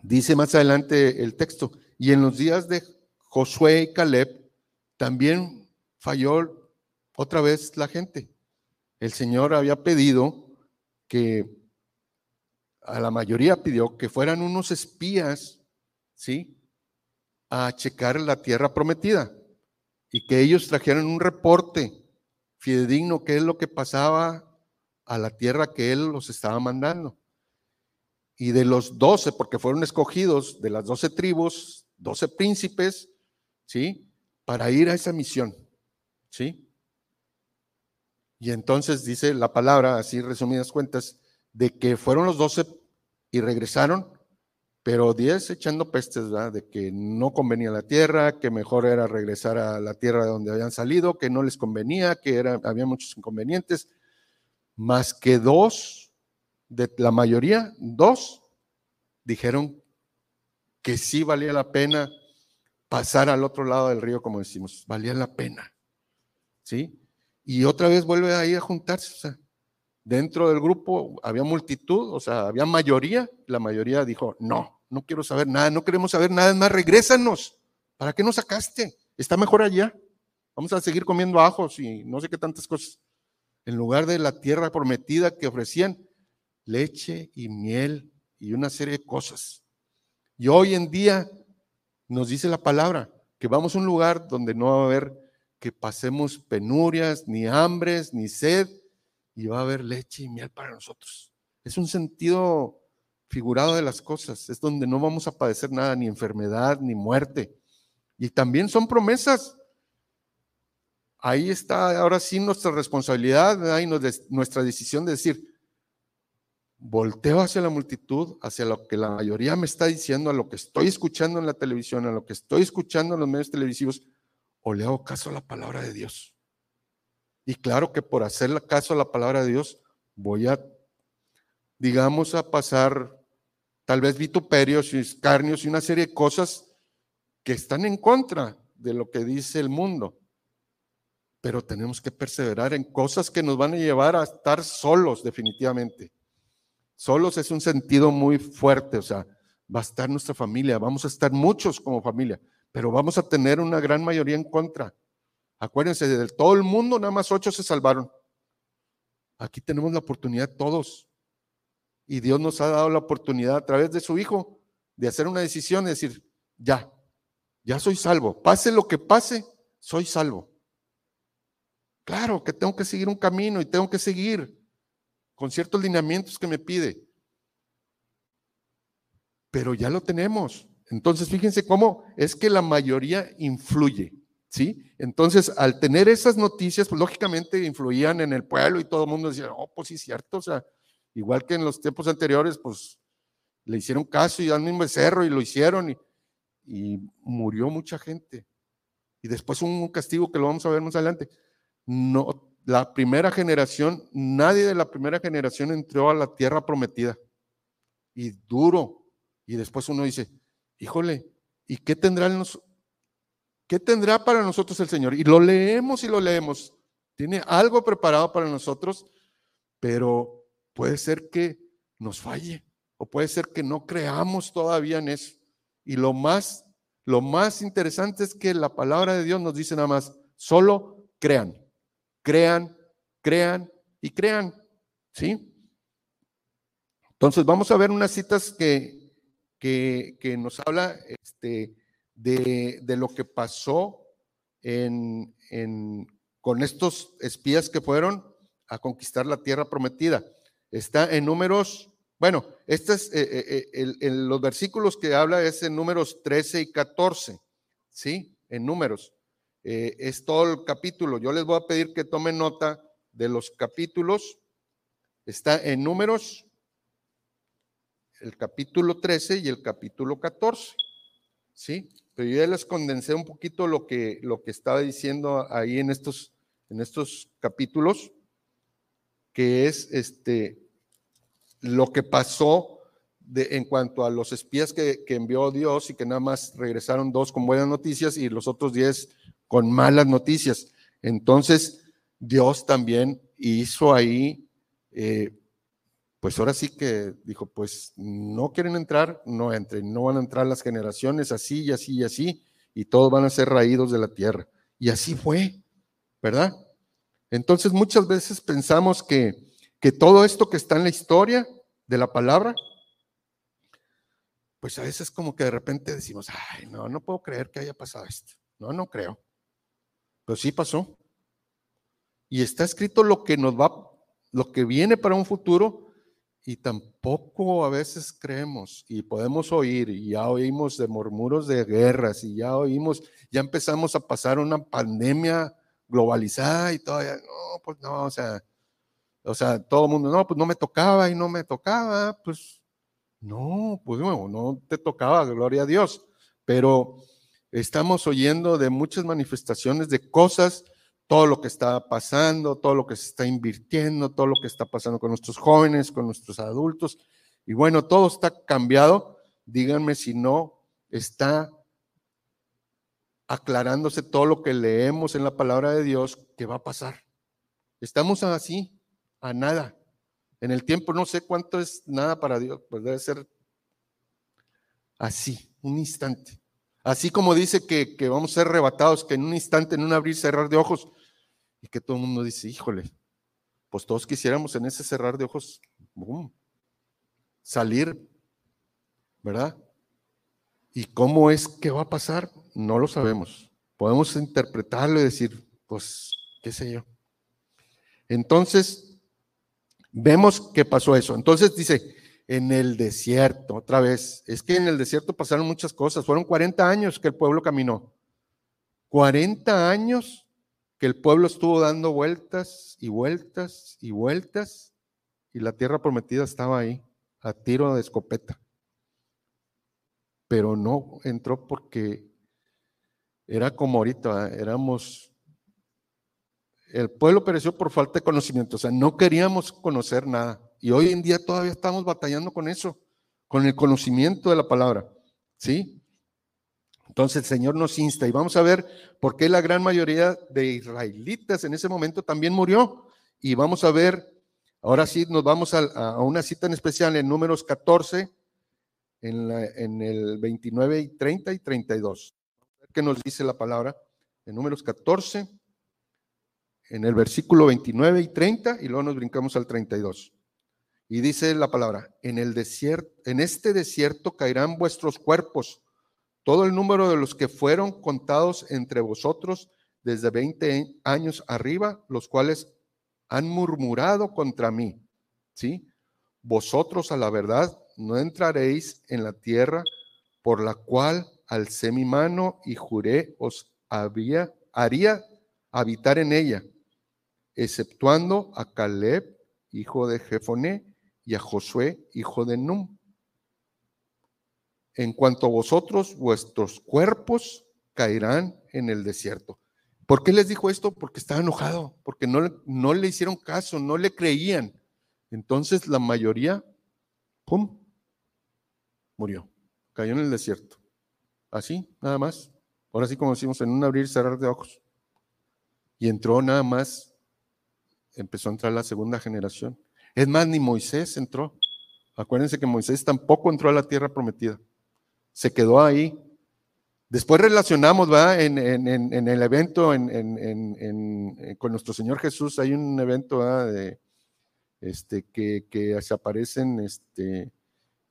Dice más adelante el texto, y en los días de Josué y Caleb también falló otra vez la gente. El Señor había pedido que a la mayoría pidió que fueran unos espías, ¿sí? a checar la tierra prometida y que ellos trajeran un reporte fidedigno qué es lo que pasaba a la tierra que él los estaba mandando. Y de los doce, porque fueron escogidos de las doce tribus, doce príncipes, ¿sí? Para ir a esa misión, ¿sí? Y entonces dice la palabra, así resumidas cuentas, de que fueron los doce y regresaron, pero diez echando pestes, ¿verdad? De que no convenía la tierra, que mejor era regresar a la tierra de donde habían salido, que no les convenía, que era, había muchos inconvenientes, más que dos, de la mayoría, dos, dijeron que sí valía la pena pasar al otro lado del río, como decimos, valía la pena. ¿Sí? Y otra vez vuelve ahí a juntarse. O sea, dentro del grupo había multitud, o sea, había mayoría. La mayoría dijo, no, no quiero saber nada, no queremos saber nada más, regrésanos. ¿Para qué nos sacaste? Está mejor allá. Vamos a seguir comiendo ajos y no sé qué tantas cosas. En lugar de la tierra prometida que ofrecían, leche y miel y una serie de cosas. Y hoy en día nos dice la palabra que vamos a un lugar donde no va a haber que pasemos penurias, ni hambres, ni sed, y va a haber leche y miel para nosotros. Es un sentido figurado de las cosas, es donde no vamos a padecer nada, ni enfermedad, ni muerte. Y también son promesas. Ahí está ahora sí nuestra responsabilidad, ahí nuestra decisión de decir, volteo hacia la multitud, hacia lo que la mayoría me está diciendo, a lo que estoy escuchando en la televisión, a lo que estoy escuchando en los medios televisivos, o le hago caso a la palabra de Dios. Y claro que por hacer caso a la palabra de Dios, voy a, digamos, a pasar tal vez vituperios y escarnios y una serie de cosas que están en contra de lo que dice el mundo. Pero tenemos que perseverar en cosas que nos van a llevar a estar solos definitivamente. Solos es un sentido muy fuerte, o sea, va a estar nuestra familia, vamos a estar muchos como familia, pero vamos a tener una gran mayoría en contra. Acuérdense, de todo el mundo nada más ocho se salvaron. Aquí tenemos la oportunidad todos. Y Dios nos ha dado la oportunidad a través de su Hijo de hacer una decisión, de decir, ya, ya soy salvo. Pase lo que pase, soy salvo. Claro que tengo que seguir un camino y tengo que seguir con ciertos lineamientos que me pide. Pero ya lo tenemos. Entonces, fíjense cómo es que la mayoría influye, ¿sí? Entonces, al tener esas noticias, pues lógicamente influían en el pueblo y todo el mundo decía, oh, pues sí, cierto, o sea, igual que en los tiempos anteriores, pues le hicieron caso y dan un becerro y lo hicieron y murió mucha gente. Y después un castigo que lo vamos a ver más adelante. No, la primera generación, nadie de la primera generación entró a la tierra prometida. Y duro. Y después uno dice, híjole, ¿y qué tendrá, nos, qué tendrá para nosotros el Señor? Y lo leemos y lo leemos. Tiene algo preparado para nosotros, pero puede ser que nos falle o puede ser que no creamos todavía en eso. Y lo más, lo más interesante es que la palabra de Dios nos dice nada más, solo crean crean, crean y crean. ¿Sí? Entonces vamos a ver unas citas que, que, nos habla este, de, de, lo que pasó en, en, con estos espías que fueron a conquistar la tierra prometida. Está en números, bueno, este es, eh, eh, eh, los versículos que habla es en números 13 y 14, ¿sí? En números. Eh, es todo el capítulo. Yo les voy a pedir que tomen nota de los capítulos. Está en números, el capítulo 13 y el capítulo 14. ¿Sí? Pero ya les condensé un poquito lo que, lo que estaba diciendo ahí en estos, en estos capítulos, que es este, lo que pasó de, en cuanto a los espías que, que envió Dios y que nada más regresaron dos con buenas noticias y los otros diez con malas noticias. Entonces, Dios también hizo ahí, eh, pues ahora sí que dijo, pues no quieren entrar, no entren, no van a entrar las generaciones así y así y así, y todos van a ser raídos de la tierra. Y así fue, ¿verdad? Entonces muchas veces pensamos que, que todo esto que está en la historia de la palabra, pues a veces como que de repente decimos, ay, no, no puedo creer que haya pasado esto. No, no creo. Pero sí pasó. Y está escrito lo que nos va, lo que viene para un futuro y tampoco a veces creemos y podemos oír y ya oímos de murmuros de guerras y ya oímos, ya empezamos a pasar una pandemia globalizada y todavía, no, pues no, o sea, o sea, todo el mundo, no, pues no me tocaba y no me tocaba, pues no, pues no, no te tocaba, gloria a Dios, pero estamos oyendo de muchas manifestaciones de cosas, todo lo que está pasando, todo lo que se está invirtiendo, todo lo que está pasando con nuestros jóvenes, con nuestros adultos, y bueno, todo está cambiado, díganme si no está aclarándose todo lo que leemos en la palabra de Dios que va a pasar. Estamos así, a nada. En el tiempo no sé cuánto es nada para Dios, pues debe ser así, un instante. Así como dice que, vamos a ser arrebatados, que en un instante, en un abrir cerrar de ojos, y que todo el mundo dice, híjole, pues todos quisiéramos en ese cerrar de ojos, salir, ¿verdad? ¿Y cómo es que va a pasar? No lo sabemos. Podemos interpretarlo y decir, pues, qué sé yo. Entonces, Vemos que pasó eso. Entonces dice, en el desierto, otra vez, es que en el desierto pasaron muchas cosas. Fueron 40 años que el pueblo caminó. 40 años que el pueblo estuvo dando vueltas y vueltas y vueltas y la tierra prometida estaba ahí, a tiro de escopeta. Pero no entró porque era como ahorita, éramos el pueblo pereció por falta de conocimiento, o sea, no queríamos conocer nada. Y hoy en día todavía estamos batallando con eso, con el conocimiento de la palabra. ¿Sí? Entonces el Señor nos insta y vamos a ver por qué la gran mayoría de israelitas en ese momento también murió. Y vamos a ver, ahora sí nos vamos a, una cita en especial en números 14, en, en el 29 y 30 y 32. ¿Qué nos dice la palabra? En números 14 en el versículo 29 y 30 y luego nos brincamos al 32. Y dice la palabra, en el desierto, en este desierto caerán vuestros cuerpos, todo el número de los que fueron contados entre vosotros desde 20 años arriba, los cuales han murmurado contra mí. ¿Sí? Vosotros a la verdad no entraréis en la tierra por la cual alcé mi mano y juré os había, haría habitar en ella exceptuando a Caleb, hijo de Jefoné, y a Josué, hijo de Num. En cuanto a vosotros, vuestros cuerpos caerán en el desierto. ¿Por qué les dijo esto? Porque estaba enojado, porque no, no le hicieron caso, no le creían. Entonces la mayoría, ¡pum!, murió, cayó en el desierto. Así, nada más. Ahora sí, como decimos, en un abrir y cerrar de ojos. Y entró nada más empezó a entrar la segunda generación. Es más, ni Moisés entró. Acuérdense que Moisés tampoco entró a la tierra prometida. Se quedó ahí. Después relacionamos, ¿va? En, el evento con nuestro Señor Jesús, hay un evento de, este, que, que, se aparecen este,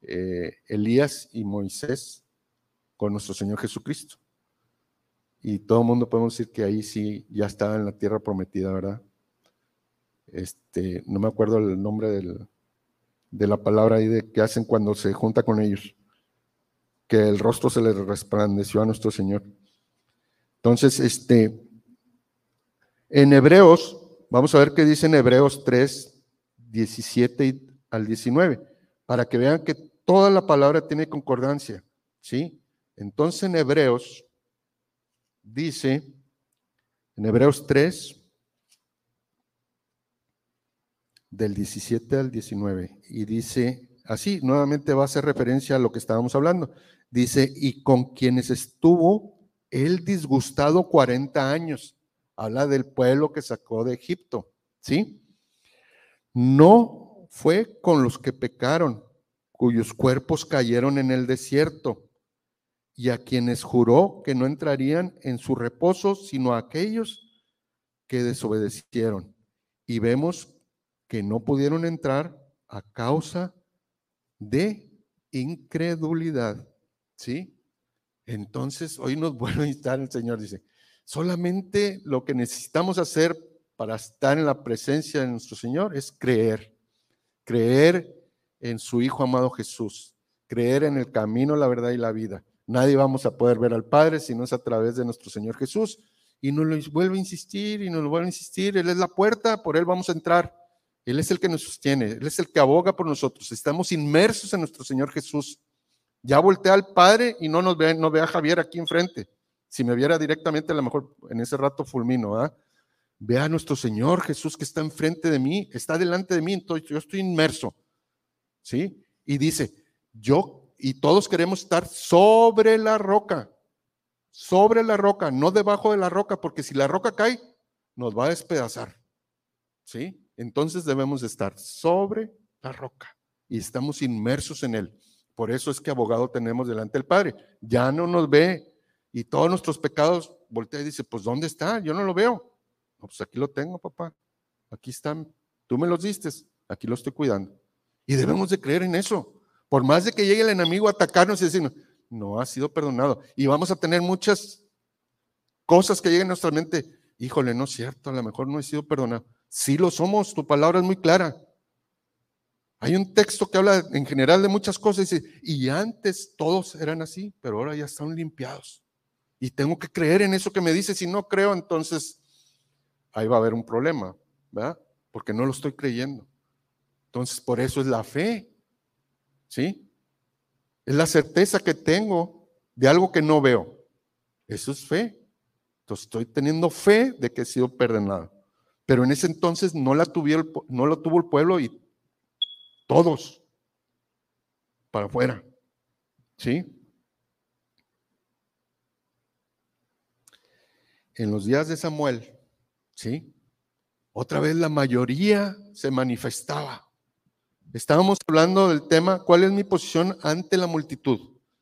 eh, Elías y Moisés con nuestro Señor Jesucristo. Y todo el mundo podemos decir que ahí sí ya estaba en la tierra prometida, ¿verdad? Este, no me acuerdo el nombre de la palabra ahí de que hacen cuando se junta con ellos, que el rostro se le resplandeció a nuestro Señor. Entonces, este, en Hebreos, vamos a ver qué dice en Hebreos 3, 17 al 19, para que vean que toda la palabra tiene concordancia, ¿sí? Entonces en Hebreos dice, en Hebreos 3, del 17 al 19. Y dice, así, nuevamente va a hacer referencia a lo que estábamos hablando. Dice, y con quienes estuvo él disgustado 40 años. Habla del pueblo que sacó de Egipto, ¿sí? No fue con los que pecaron, cuyos cuerpos cayeron en el desierto, y a quienes juró que no entrarían en su reposo, sino a aquellos que desobedecieron. Y vemos que no pudieron entrar a causa de incredulidad. ¿Sí? Entonces, hoy nos vuelve a instar el Señor, dice, solamente lo que necesitamos hacer para estar en la presencia de nuestro Señor es creer, creer en su Hijo amado Jesús, creer en el camino, la verdad y la vida. Nadie vamos a poder ver al Padre si no es a través de nuestro Señor Jesús. Y nos lo vuelve a insistir y nos lo vuelve a insistir. Él es la puerta, por Él vamos a entrar. Él es el que nos sostiene, Él es el que aboga por nosotros. Estamos inmersos en nuestro Señor Jesús. Ya volteé al Padre y no nos ve, no ve a Javier aquí enfrente. Si me viera directamente, a lo mejor en ese rato fulmino. ¿ah? Ve a nuestro Señor Jesús que está enfrente de mí, está delante de mí, entonces yo estoy inmerso. ¿Sí? Y dice, yo y todos queremos estar sobre la roca, sobre la roca, no debajo de la roca, porque si la roca cae, nos va a despedazar. ¿Sí? Entonces debemos estar sobre la roca y estamos inmersos en él. Por eso es que abogado tenemos delante del Padre. Ya no nos ve y todos nuestros pecados voltea y dice, pues ¿dónde está? Yo no lo veo. pues aquí lo tengo, papá. Aquí están. Tú me los diste. Aquí lo estoy cuidando. Y debemos de creer en eso. Por más de que llegue el enemigo a atacarnos y decirnos, no ha sido perdonado. Y vamos a tener muchas cosas que lleguen a nuestra mente. Híjole, no es cierto, a lo mejor no he sido perdonado. Sí lo somos, tu palabra es muy clara. Hay un texto que habla en general de muchas cosas y dice, y antes todos eran así, pero ahora ya están limpiados. Y tengo que creer en eso que me dice. Si no creo, entonces ahí va a haber un problema, ¿verdad? Porque no lo estoy creyendo. Entonces, por eso es la fe. ¿Sí? Es la certeza que tengo de algo que no veo. Eso es fe. Entonces, estoy teniendo fe de que he sido perdonado. Pero en ese entonces no, la tuvieron, no lo tuvo el pueblo y todos para afuera. ¿Sí? En los días de Samuel, ¿sí? Otra vez la mayoría se manifestaba. Estábamos hablando del tema, ¿cuál es mi posición ante la multitud?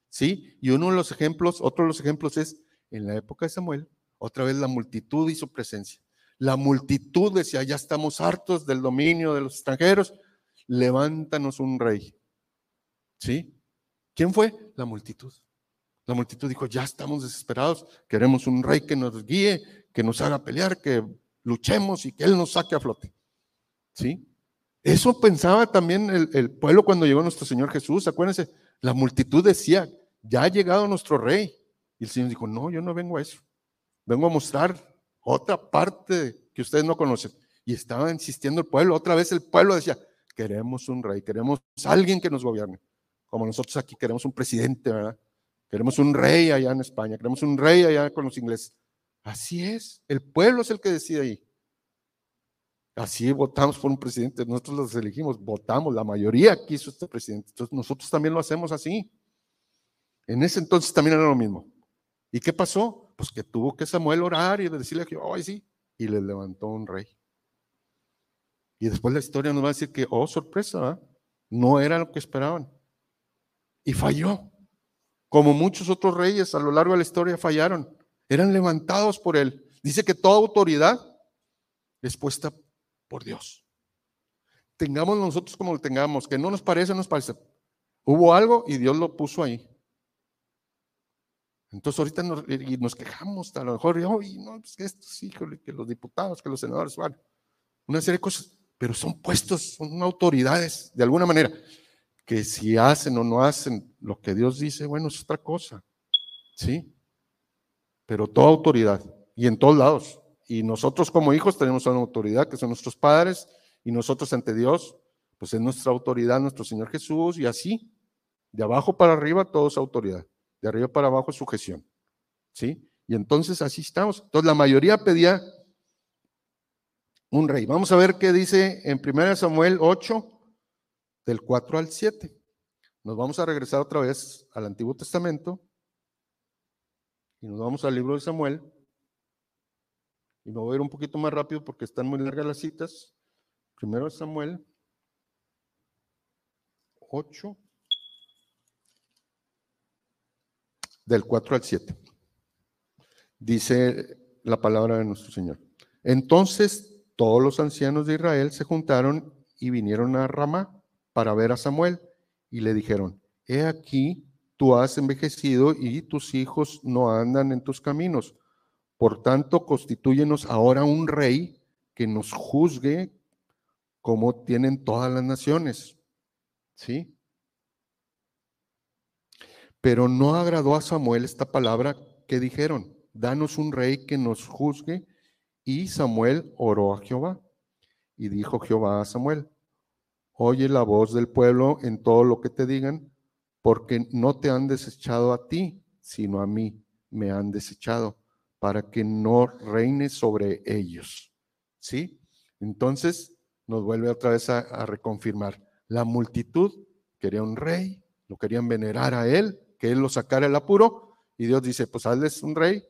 ¿Sí? Y uno de los ejemplos, otro de los ejemplos es, en la época de Samuel, otra vez la multitud y su presencia. La multitud decía, ya estamos hartos del dominio de los extranjeros, levántanos un rey. ¿Sí? ¿Quién fue? La multitud. La multitud dijo, ya estamos desesperados, queremos un rey que nos guíe, que nos haga pelear, que luchemos y que Él nos saque a flote. ¿Sí? Eso pensaba también el, pueblo cuando llegó nuestro Señor Jesús. Acuérdense, la multitud decía, ya ha llegado nuestro rey. Y el Señor dijo, no, yo no vengo a eso. Vengo a mostrar otra parte que ustedes no conocen. Y estaba insistiendo el pueblo. Otra vez el pueblo decía, queremos un rey, queremos alguien que nos gobierne. Como nosotros aquí queremos un presidente, ¿verdad? Queremos un rey allá en España, queremos un rey allá con los ingleses. Así es, el pueblo es el que decide ahí. Así votamos por un presidente, nosotros los elegimos, votamos, la mayoría quiso este presidente. Entonces nosotros también lo hacemos así. En ese entonces también era lo mismo. ¿Y qué pasó? Pues que tuvo que Samuel orar y decirle que, ay, sí, y le levantó un rey. Y después la historia nos va a decir que, oh, sorpresa, no era lo que esperaban. Y falló. Como muchos otros reyes a lo largo de la historia fallaron. Eran levantados por él. Dice que toda autoridad es puesta por Dios. Tengamos nosotros como lo tengamos, que no nos parece, nos parece. Hubo algo y Dios lo puso ahí. Entonces ahorita nos, y nos quejamos, a lo mejor, y, no, pues que estos, híjole, que los diputados, que los senadores, vale, una serie de cosas, pero son puestos, son autoridades, de alguna manera, que si hacen o no hacen lo que Dios dice, bueno, es otra cosa, ¿sí? Pero toda autoridad, y en todos lados, y nosotros como hijos tenemos una autoridad que son nuestros padres y nosotros ante Dios, pues es nuestra autoridad, nuestro Señor Jesús y así, de abajo para arriba todo es autoridad, de arriba para abajo sujeción. ¿Sí? Y entonces así estamos. Entonces la mayoría pedía un rey. Vamos a ver qué dice en 1 Samuel 8, del 4 al 7. Nos vamos a regresar otra vez al Antiguo Testamento y nos vamos al libro de Samuel. Y me voy a ir un poquito más rápido porque están muy largas las citas. Primero Samuel 8, del 4 al 7. Dice la palabra de nuestro Señor. Entonces todos los ancianos de Israel se juntaron y vinieron a Ramá para ver a Samuel y le dijeron, he aquí, tú has envejecido y tus hijos no andan en tus caminos. Por tanto, constituyenos ahora un rey que nos juzgue como tienen todas las naciones. ¿Sí? Pero no agradó a Samuel esta palabra que dijeron, danos un rey que nos juzgue. Y Samuel oró a Jehová. Y dijo Jehová a Samuel, oye la voz del pueblo en todo lo que te digan, porque no te han desechado a ti, sino a mí me han desechado, para que no reines sobre ellos. ¿Sí? Entonces nos vuelve otra vez a, a reconfirmar. La multitud quería un rey, lo querían venerar a él, que él lo sacara el apuro, y Dios dice, pues hazles un rey,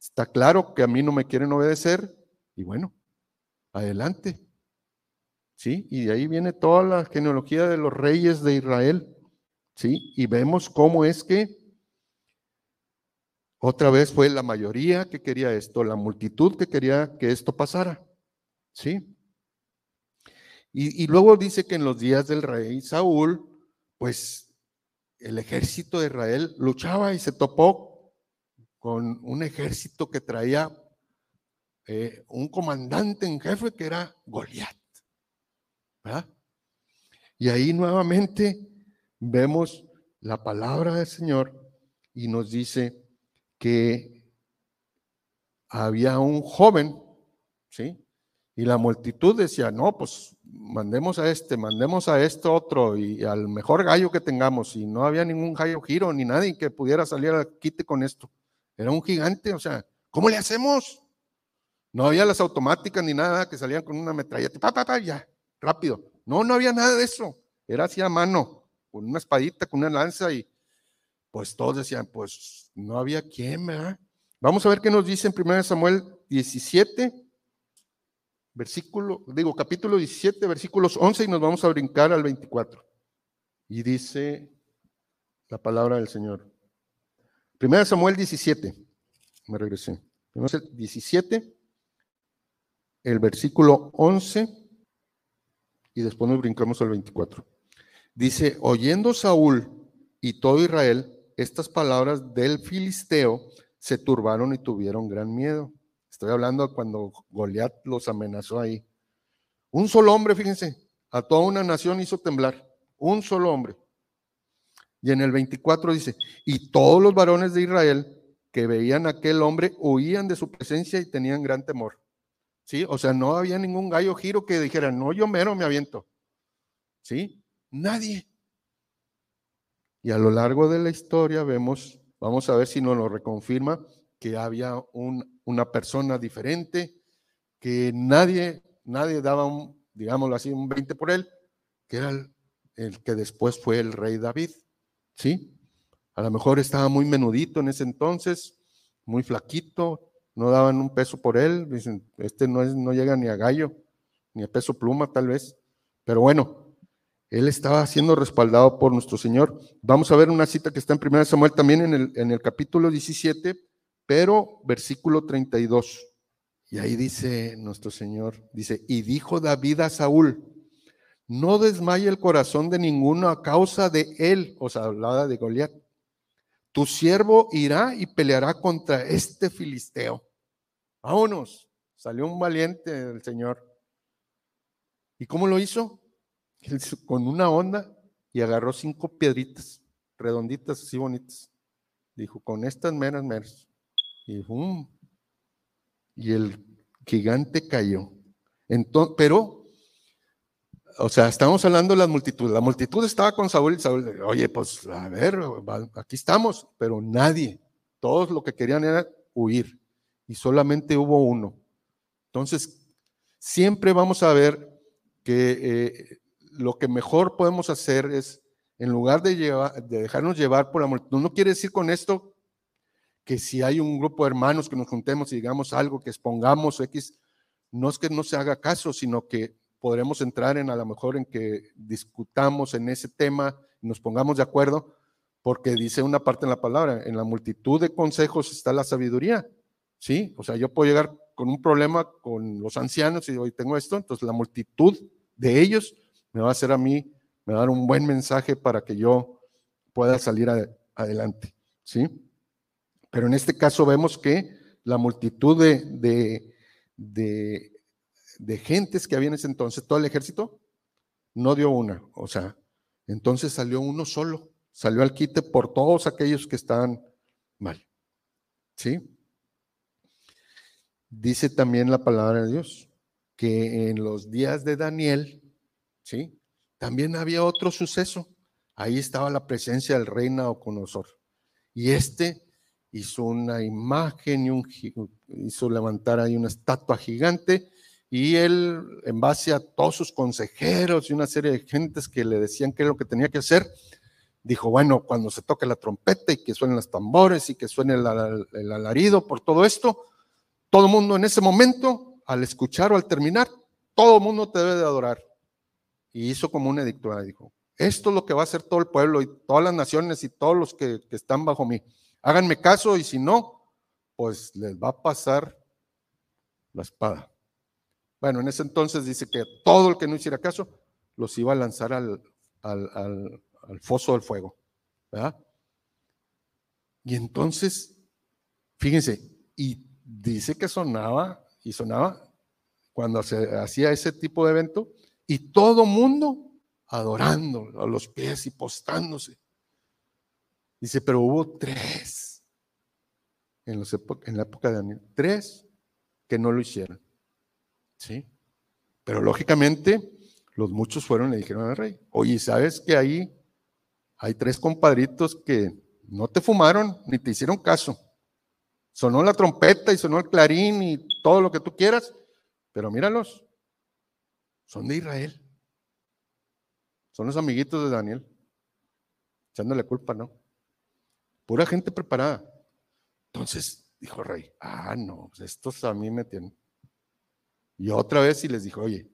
está claro que a mí no me quieren obedecer, y bueno, adelante. ¿Sí? Y de ahí viene toda la genealogía de los reyes de Israel. ¿Sí? Y vemos cómo es que otra vez fue la mayoría que quería esto, la multitud que quería que esto pasara. ¿Sí? Y, y luego dice que en los días del rey Saúl, pues el ejército de Israel luchaba y se topó con un ejército que traía eh, un comandante en jefe que era Goliat. Y ahí nuevamente vemos la palabra del Señor y nos dice que había un joven, ¿sí? Y la multitud decía, no, pues mandemos a este, mandemos a este otro y al mejor gallo que tengamos. Y no había ningún gallo giro ni nadie que pudiera salir al quite con esto. Era un gigante, o sea, ¿cómo le hacemos? No había las automáticas ni nada que salían con una metralleta, pa, pa, pa, ya, rápido. No, no había nada de eso. Era así a mano, con una espadita, con una lanza y pues todos decían, pues no había quien, ¿verdad? Vamos a ver qué nos dice en 1 Samuel 17, versículo, digo, capítulo 17, versículos 11 y nos vamos a brincar al 24. Y dice la palabra del Señor. 1 Samuel 17, me regresé. 17, el versículo 11 y después nos brincamos al 24. Dice, oyendo Saúl y todo Israel estas palabras del filisteo, se turbaron y tuvieron gran miedo. Estoy hablando cuando Goliat los amenazó ahí. Un solo hombre, fíjense, a toda una nación hizo temblar. Un solo hombre. Y en el 24 dice, y todos los varones de Israel que veían a aquel hombre huían de su presencia y tenían gran temor. ¿Sí? O sea, no había ningún gallo giro que dijera, no, yo mero me aviento. ¿Sí? Nadie. Y a lo largo de la historia vemos, vamos a ver si nos lo reconfirma, que había una persona diferente, que nadie, nadie daba un, digámoslo así, un 20 por él, que era el, que después fue el rey David, ¿sí? A lo mejor estaba muy menudito en ese entonces, muy flaquito, no daban un peso por él, dicen, este no, es, no llega ni a gallo, ni a peso pluma tal vez, pero bueno, él estaba siendo respaldado por nuestro Señor. Vamos a ver una cita que está en 1 Samuel también en el, en el capítulo 17, pero versículo 32. Y ahí dice nuestro Señor, dice, y dijo David a Saúl, no desmaye el corazón de ninguno a causa de él, o sea, hablaba de Goliat. Tu siervo irá y peleará contra este filisteo. Vámonos, salió un valiente del Señor. ¿Y cómo lo hizo? Con una onda y agarró cinco piedritas redonditas, así bonitas. Dijo, con estas meras, meras. Y, y el gigante cayó. Entonces, pero, o sea, estamos hablando de la multitud. La multitud estaba con Saúl y Saúl, oye, pues a ver, aquí estamos, pero nadie. Todos lo que querían era huir y solamente hubo uno. Entonces, siempre vamos a ver que eh, lo que mejor podemos hacer es, en lugar de, llevar, de dejarnos llevar por la multitud, no quiere decir con esto que si hay un grupo de hermanos que nos juntemos y digamos algo, que expongamos X, no es que no se haga caso, sino que podremos entrar en a lo mejor en que discutamos en ese tema nos pongamos de acuerdo, porque dice una parte en la palabra, en la multitud de consejos está la sabiduría, ¿sí? O sea, yo puedo llegar con un problema con los ancianos y hoy tengo esto, entonces la multitud de ellos me va a hacer a mí, me va a dar un buen mensaje para que yo pueda salir adelante, ¿sí? Pero en este caso vemos que la multitud de, de, de, gentes que había en ese entonces, todo el ejército, no dio una, o sea, entonces salió uno solo, salió al quite por todos aquellos que estaban mal, ¿sí? Dice también la palabra de Dios que en los días de Daniel, ¿sí? También había otro suceso. Ahí estaba la presencia del rey Nabucodonosor. Y este hizo una imagen y un, hizo levantar ahí una estatua gigante y él, en base a todos sus consejeros y una serie de gentes que le decían qué es lo que tenía que hacer, dijo, bueno, cuando se toque la trompeta y que suenen los tambores y que suene el, alarido por todo esto, todo el mundo en ese momento, al escuchar o al terminar, todo el mundo te debe de adorar. Y hizo como un edicto, dijo, esto es lo que va a hacer todo el pueblo y todas las naciones y todos los que, están bajo mí. Háganme caso y si no, pues les va a pasar la espada. Bueno, en ese entonces dice que todo el que no hiciera caso los iba a lanzar al, al, al foso del fuego. ¿verdad? Y entonces, fíjense, y dice que sonaba y sonaba cuando se hacía ese tipo de evento y todo mundo adorando a los pies y postándose. Dice, pero hubo tres en, la época de Daniel, tres que no lo hicieron. ¿Sí? Pero lógicamente los muchos fueron y le dijeron al rey, oye, ¿sabes que ahí hay tres compadritos que no te fumaron ni te hicieron caso? Sonó la trompeta y sonó el clarín y todo lo que tú quieras, pero míralos, son de Israel. Son los amiguitos de Daniel, echándole culpa, ¿no? Pura gente preparada. Entonces dijo rey, ah, no, pues estos a mí me tienen. Y otra vez y les dijo, oye,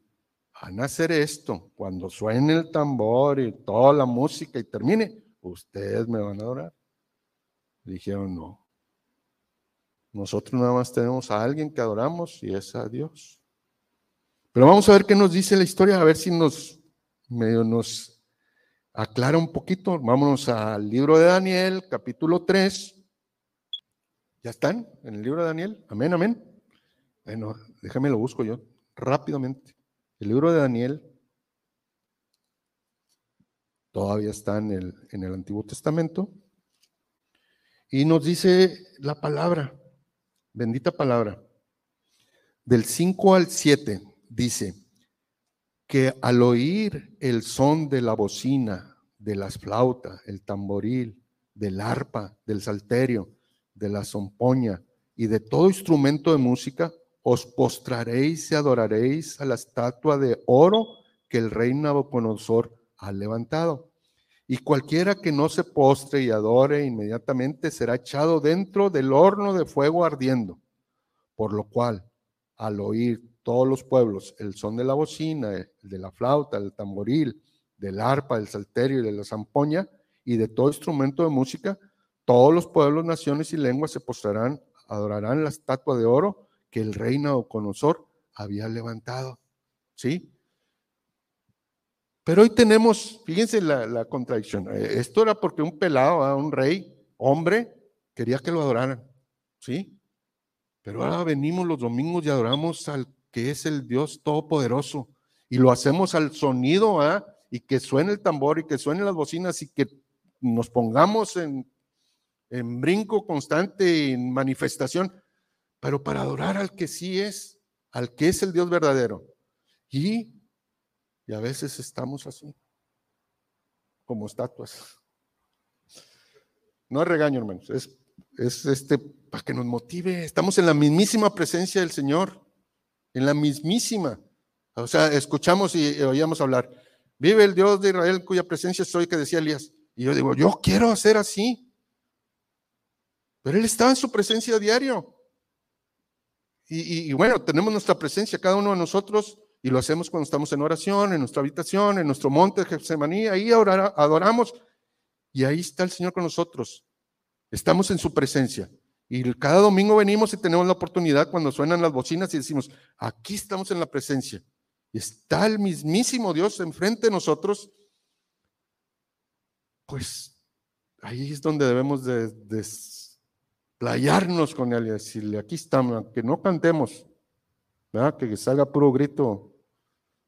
van a hacer esto, cuando suene el tambor y toda la música y termine, ustedes me van a adorar. Dijeron, no, nosotros nada más tenemos a alguien que adoramos y es a Dios. Pero vamos a ver qué nos dice la historia, a ver si nos medio nos aclara un poquito. Vámonos al libro de Daniel, capítulo 3. ¿Ya están en el libro de Daniel? Amén, amén. Bueno, déjame lo busco yo rápidamente. El libro de Daniel todavía está en el, en el Antiguo Testamento y nos dice la palabra. Bendita palabra. Del 5 al 7 dice que al oír el son de la bocina, de las flautas, el tamboril, del arpa, del salterio, de la zompoña y de todo instrumento de música, os postraréis y adoraréis a la estatua de oro que el rey Nabucodonosor ha levantado. Y cualquiera que no se postre y adore inmediatamente será echado dentro del horno de fuego ardiendo. Por lo cual, al oír todos los pueblos el son de la bocina, de la flauta, del tamboril, del arpa, del salterio y de la zampoña y de todo instrumento de música, todos los pueblos, naciones y lenguas se postrarán, adorarán la estatua de oro que el rey Nabucodonosor había levantado. ¿Sí? Pero hoy tenemos, fíjense la, contradicción. Eh, esto era porque un pelado, un rey, hombre, quería que lo adoraran. ¿Sí? Pero ahora venimos los domingos y adoramos al que es el Dios Todopoderoso. Y lo hacemos al sonido, ¿ah? Y que suene el tambor y que suenen las bocinas y que nos pongamos en, en brinco constante, en manifestación, pero para adorar al que sí es, al que es el Dios verdadero. Y y a veces estamos así, como estatuas. No es regaño, hermanos, es, es este, para que nos motive. Estamos en la mismísima presencia del Señor, en la mismísima. O sea, escuchamos y oíamos hablar, vive el Dios de Israel cuya presencia soy, que decía Elías. Y yo digo, yo quiero hacer así. Pero Él está en su presencia diario. Y, y, bueno, tenemos nuestra presencia, cada uno de nosotros y lo hacemos cuando estamos en oración, en nuestra habitación, en nuestro monte de Getsemaní, ahí adoramos y ahí está el Señor con nosotros. Estamos en su presencia. Y cada domingo venimos y tenemos la oportunidad cuando suenan las bocinas y decimos, aquí estamos en la presencia. Está el mismísimo Dios enfrente de nosotros. Pues ahí es donde debemos de, desplayarnos con él y decirle, aquí estamos, que no cantemos, que salga puro grito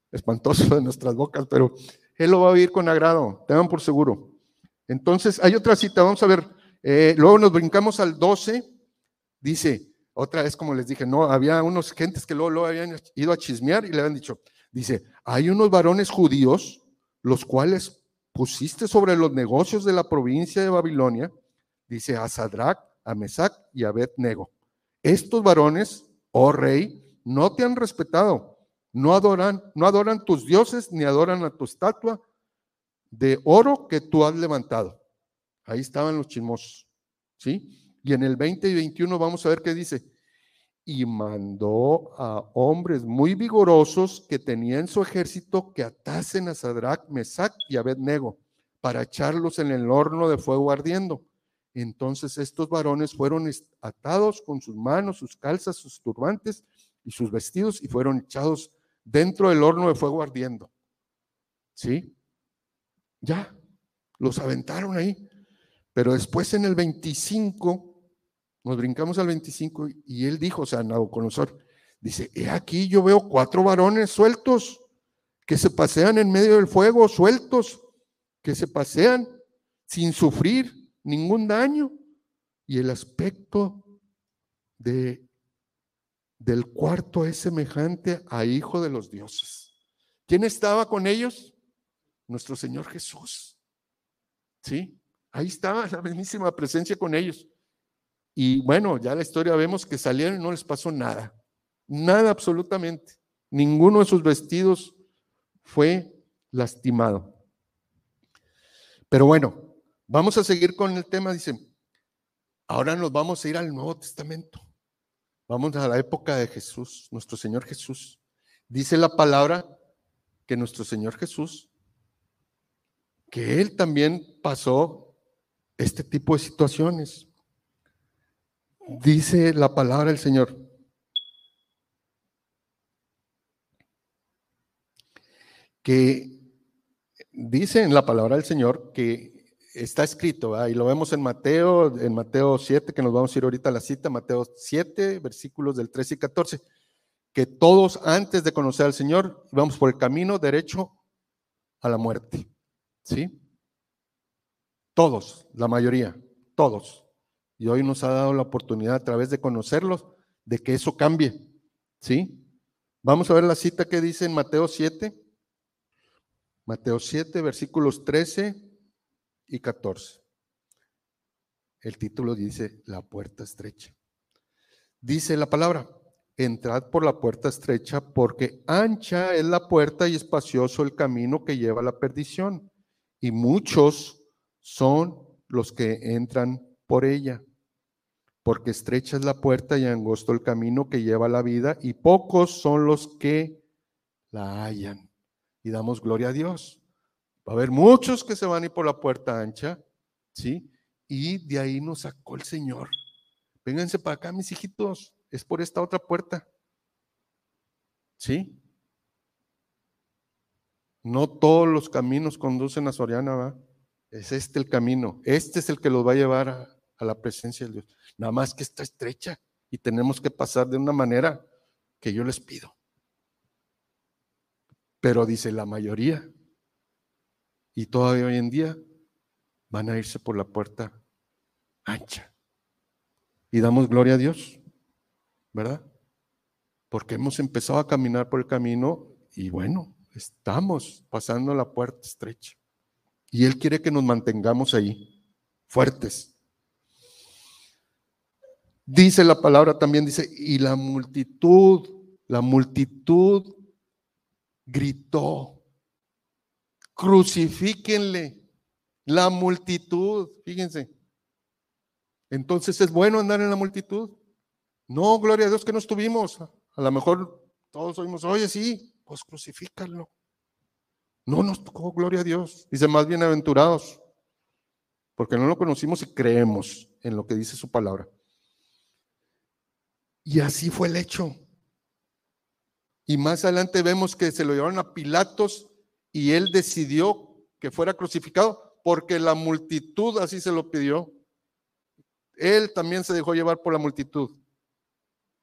espantoso de nuestras bocas, pero él lo va a oír con agrado, tengan por seguro. Entonces, hay otra cita, vamos a ver, eh, luego nos brincamos al 12, dice, otra vez como les dije, no, había unos gentes que luego, luego habían ido a chismear y le habían dicho, dice, hay unos varones judíos, los cuales pusiste sobre los negocios de la provincia de Babilonia, dice a Sadrach, a Mesac y a Abednego. Estos varones, oh rey, no te han respetado, no adoran, no adoran tus dioses ni adoran a tu estatua de oro que tú has levantado. Ahí estaban los chismosos, ¿sí? Y en el 20 y 21 vamos a ver qué dice. Y mandó a hombres muy vigorosos que tenían su ejército que atasen a Sadrach, Mesach y Abednego para echarlos en el horno de fuego ardiendo. Entonces estos varones fueron atados con sus manos, sus calzas, sus turbantes y sus vestidos y fueron echados dentro del horno de fuego ardiendo. ¿Sí? Ya, los aventaron ahí. Pero después en el 25 nos brincamos al 25 y él dijo, o sea, Nabucodonosor, dice, he aquí yo veo cuatro varones sueltos que se pasean en medio del fuego, sueltos, que se pasean sin sufrir ningún daño. Y el aspecto de, del cuarto es semejante a hijo de los dioses. ¿Quién estaba con ellos? Nuestro Señor Jesús. ¿Sí? Ahí estaba la mismísima presencia con ellos. Y bueno, ya la historia vemos que salieron y no les pasó nada. Nada absolutamente. Ninguno de sus vestidos fue lastimado. Pero bueno, vamos a seguir con el tema. Dice, ahora nos vamos a ir al Nuevo Testamento. Vamos a la época de Jesús, nuestro Señor Jesús. Dice la palabra que nuestro Señor Jesús, que Él también pasó este tipo de situaciones. Dice la palabra del Señor. Que dice en la palabra del Señor que está escrito, y lo vemos en Mateo, en Mateo 7, que nos vamos a ir ahorita a la cita, Mateo 7, versículos del 13 y 14, que todos antes de conocer al Señor vamos por el camino derecho a la muerte. ¿Sí? Todos, la mayoría, todos. Y hoy nos ha dado la oportunidad a través de conocerlos de que eso cambie. ¿Sí? Vamos a ver la cita que dice en Mateo 7. Mateo 7, versículos 13 y 14. El título dice La puerta estrecha. Dice la palabra, entrad por la puerta estrecha porque ancha es la puerta y espacioso el camino que lleva a la perdición. Y muchos son los que entran por ella porque estrecha es la puerta y angosto el camino que lleva la vida, y pocos son los que la hallan. Y damos gloria a Dios. Va a haber muchos que se van a ir por la puerta ancha, ¿sí? Y de ahí nos sacó el Señor. Vénganse para acá, mis hijitos, es por esta otra puerta. ¿Sí? No todos los caminos conducen a Soriana, ¿va? Es este el camino. Este es el que los va a llevar a, a la presencia de Dios. Nada más que está estrecha y tenemos que pasar de una manera que yo les pido. Pero dice la mayoría, y todavía hoy en día van a irse por la puerta ancha. Y damos gloria a Dios, ¿verdad? Porque hemos empezado a caminar por el camino y bueno, estamos pasando la puerta estrecha. Y Él quiere que nos mantengamos ahí, fuertes, Dice la palabra también, dice, y la multitud, la multitud gritó, crucifíquenle, la multitud, fíjense. Entonces es bueno andar en la multitud. No, gloria a Dios que no estuvimos. A lo mejor todos oímos, oye, sí, pues crucifícalo. No nos tocó, gloria a Dios. Dice, más bienaventurados, porque no lo conocimos y creemos en lo que dice su palabra. Y así fue el hecho. Y más adelante vemos que se lo llevaron a Pilatos y él decidió que fuera crucificado porque la multitud así se lo pidió. Él también se dejó llevar por la multitud.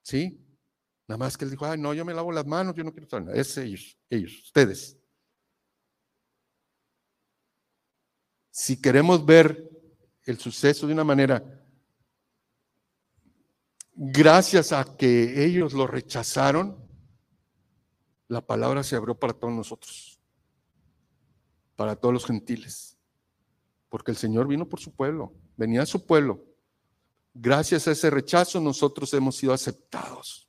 ¿Sí? Nada más que él dijo, ay, no, yo me lavo las manos, yo no quiero estar. Es ellos, ellos, ustedes. Si queremos ver el suceso de una manera, gracias a que ellos lo rechazaron, la palabra se abrió para todos nosotros, para todos los gentiles, porque el Señor vino por su pueblo, venía a su pueblo. Gracias a ese rechazo nosotros hemos sido aceptados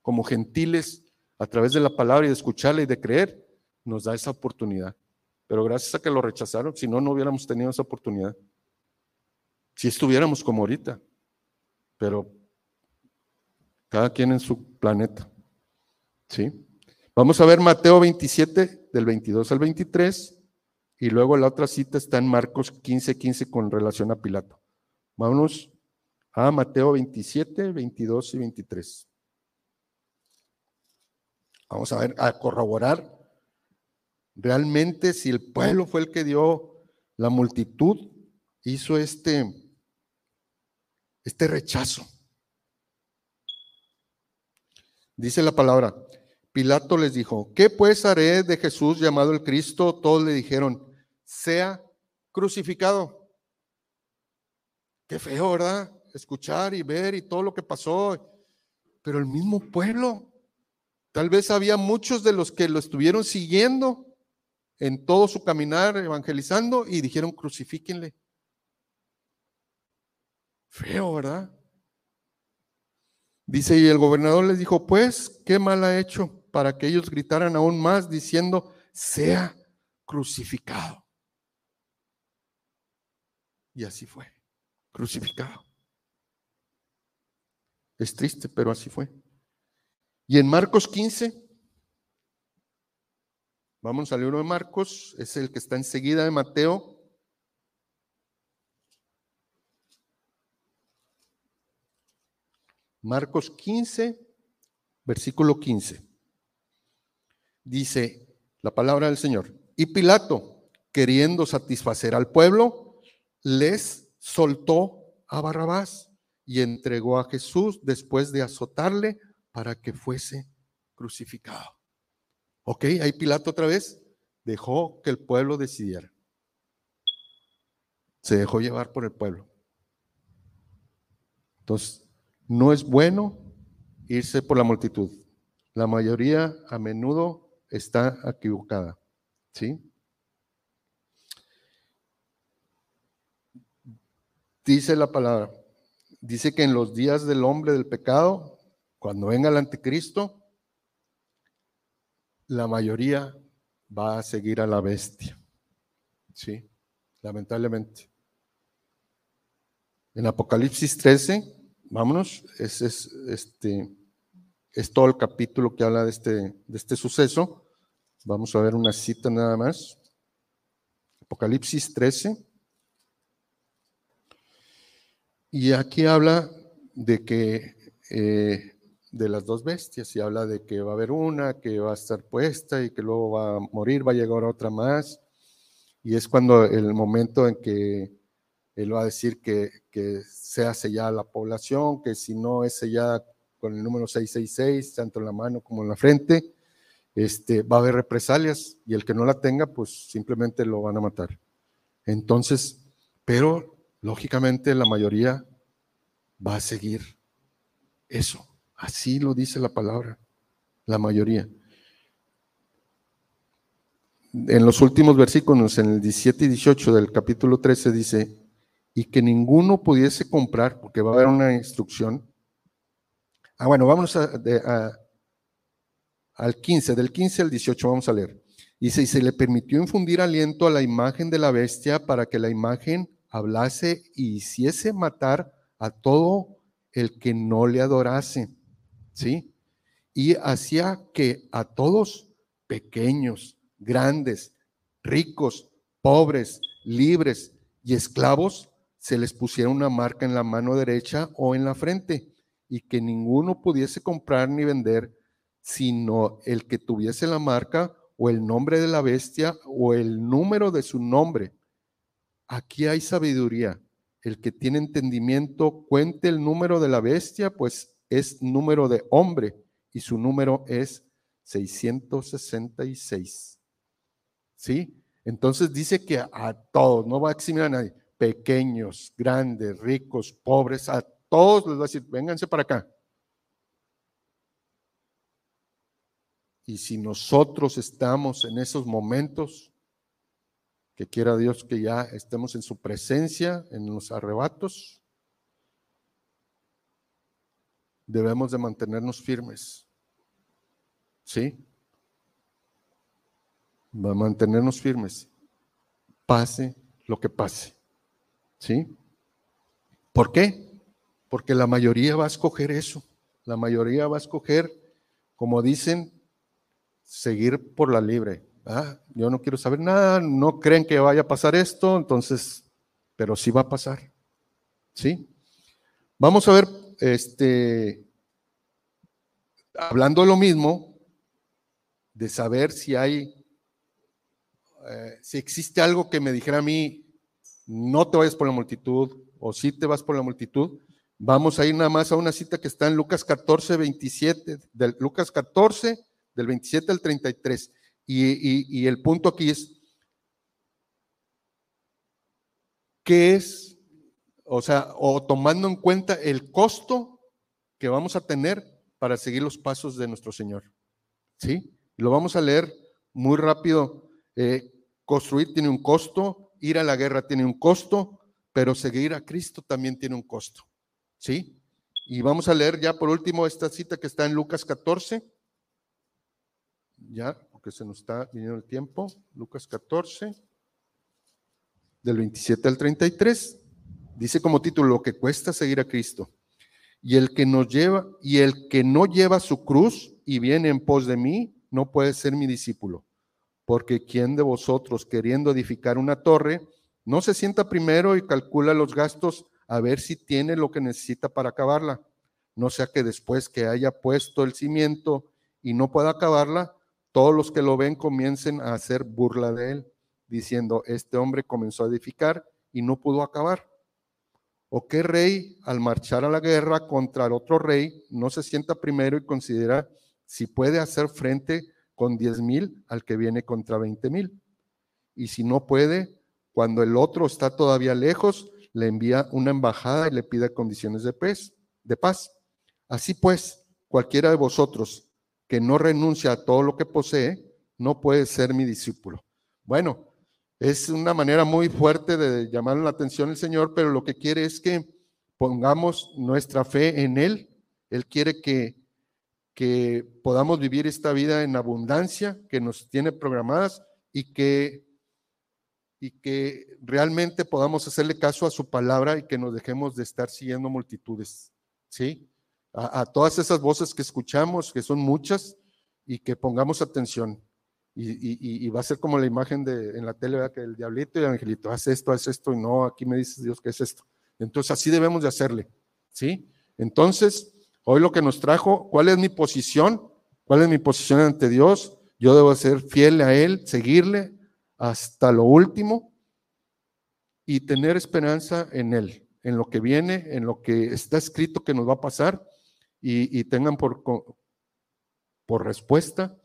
como gentiles a través de la palabra y de escucharla y de creer, nos da esa oportunidad. Pero gracias a que lo rechazaron, si no, no hubiéramos tenido esa oportunidad. Si estuviéramos como ahorita, pero cada quien en su planeta. ¿Sí? Vamos a ver Mateo 27, del 22 al 23, y luego la otra cita está en Marcos 15, 15 con relación a Pilato. Vámonos a Mateo 27, 22 y 23. Vamos a ver, a corroborar realmente si el pueblo fue el que dio, la multitud hizo este, este rechazo. Dice la palabra, Pilato les dijo, ¿qué pues haré de Jesús llamado el Cristo? Todos le dijeron, sea crucificado. Qué feo, ¿verdad? Escuchar y ver y todo lo que pasó. Pero el mismo pueblo, tal vez había muchos de los que lo estuvieron siguiendo en todo su caminar evangelizando y dijeron, crucifíquenle. Feo, ¿verdad? Dice, y el gobernador les dijo, pues, ¿qué mal ha hecho? Para que ellos gritaran aún más diciendo, sea crucificado. Y así fue, crucificado. Es triste, pero así fue. Y en Marcos 15, Vamos al libro de Marcos, es el que está enseguida de Mateo. Marcos 15, versículo 15. Dice la palabra del Señor. Y Pilato, queriendo satisfacer al pueblo, les soltó a Barrabás y entregó a Jesús después de azotarle para que fuese crucificado. Ok, ahí Pilato otra vez dejó que el pueblo decidiera. Se dejó llevar por el pueblo. Entonces, no es bueno irse por la multitud. La mayoría a menudo está equivocada. ¿Sí? Dice la palabra, dice que en los días del hombre del pecado, cuando venga el anticristo, la mayoría va a seguir a la bestia. Sí, lamentablemente. En Apocalipsis 13, vámonos, es, es, este, es todo el capítulo que habla de este, este suceso. Vamos a ver una cita nada más. Apocalipsis 13. Y aquí habla de que eh, de las dos bestias y habla de que va a haber una que va a estar puesta y que luego va a morir, va a llegar otra más. Y es cuando el momento en que él va a decir que, que sea sellada la población, que si no es sellada con el número 666, tanto en la mano como en la frente, este, va a haber represalias y el que no la tenga, pues simplemente lo van a matar. Entonces, pero lógicamente la mayoría va a seguir eso. Así lo dice la palabra, la mayoría. En los últimos versículos, en el 17 y 18 del capítulo 13, dice, y que ninguno pudiese comprar, porque va a haber una instrucción. Ah, bueno, vamos a, al 15, del 15 al 18 vamos a leer. Dice, y se le permitió infundir aliento a la imagen de la bestia para que la imagen hablase y hiciese matar a todo el que no le adorase. ¿sí? Y hacía que a todos, pequeños, grandes, ricos, pobres, libres y esclavos, se les pusiera una marca en la mano derecha o en la frente, y que ninguno pudiese comprar ni vender, sino el que tuviese la marca o el nombre de la bestia o el número de su nombre. aquí hay sabiduría. El que tiene entendimiento cuente el número de la bestia, pues es número de hombre y su número es 666. ¿Sí? Entonces dice que a, todos, no va a eximir a nadie, pequeños, grandes, ricos, pobres, a todos les va a decir, vénganse para acá. Y si nosotros estamos en esos momentos, que quiera Dios que ya estemos en su presencia, en los arrebatos, debemos de mantenernos firmes. ¿Sí? Va a mantenernos firmes. Pase lo que pase. ¿Sí? ¿Por qué? Porque la mayoría va a escoger eso. La mayoría va a escoger, como dicen, seguir por la libre. Ah, yo no quiero saber nada, no creen que vaya a pasar esto, entonces, pero sí va a pasar. ¿Sí? Vamos a ver, este, hablando lo mismo, de saber si hay, eh, si existe algo que me dijera a mí, no te vayas por la multitud, o si te vas por la multitud, vamos a ir nada más a una cita que está en Lucas 14, 27, del Lucas 14, del 27 al 33. Y, y, el punto aquí es, ¿qué es? O sea, o tomando en cuenta el costo que vamos a tener para seguir los pasos de nuestro Señor. ¿Sí? Lo vamos a leer muy rápido. Eh, construir tiene un costo, ir a la guerra tiene un costo, pero seguir a Cristo también tiene un costo. ¿Sí? Y vamos a leer ya por último esta cita que está en Lucas 14, ya, porque se nos está viniendo el tiempo, Lucas 14, del 27 al 33, dice como título, lo que cuesta seguir a Cristo. Y el que nos lleva, y el que no lleva su cruz y viene en pos de mí, no puede ser mi discípulo. Porque quien de vosotros, queriendo edificar una torre, no se sienta primero y calcula los gastos a ver si tiene lo que necesita para acabarla. No sea que después que haya puesto el cimiento y no pueda acabarla, todos los que lo ven comiencen a hacer burla de él, diciendo, este hombre comenzó a edificar y no pudo acabar. ¿O qué rey al marchar a la guerra contra el otro rey no se sienta primero y considera si puede hacer frente con diez mil al que viene contra veinte mil? Y si no puede, cuando el otro está todavía lejos, le envía una embajada y le pide condiciones de paz. De paz. Así pues, cualquiera de vosotros que no renuncia a todo lo que posee, no puede ser mi discípulo. Bueno, es una manera muy fuerte de llamar la atención el Señor, pero lo que quiere es que pongamos nuestra fe en Él. Él quiere que, que podamos vivir esta vida en abundancia que nos tiene programadas y que, y que realmente podamos hacerle caso a su palabra y que nos dejemos de estar siguiendo multitudes. ¿Sí? a, todas esas voces que escuchamos, que son muchas, y que pongamos atención. Y, va a ser como la imagen de, en la tele, que el diablito y el angelito, haz esto, haz esto, y no, aquí me dice Dios que es esto. Entonces así debemos de hacerle, ¿sí? Entonces, hoy lo que nos trajo, ¿cuál es mi posición? ¿Cuál es mi posición ante Dios? Yo debo ser fiel a Él, seguirle hasta lo último y tener esperanza en Él, en lo que viene, en lo que está escrito que nos va a pasar y, tengan por, por respuesta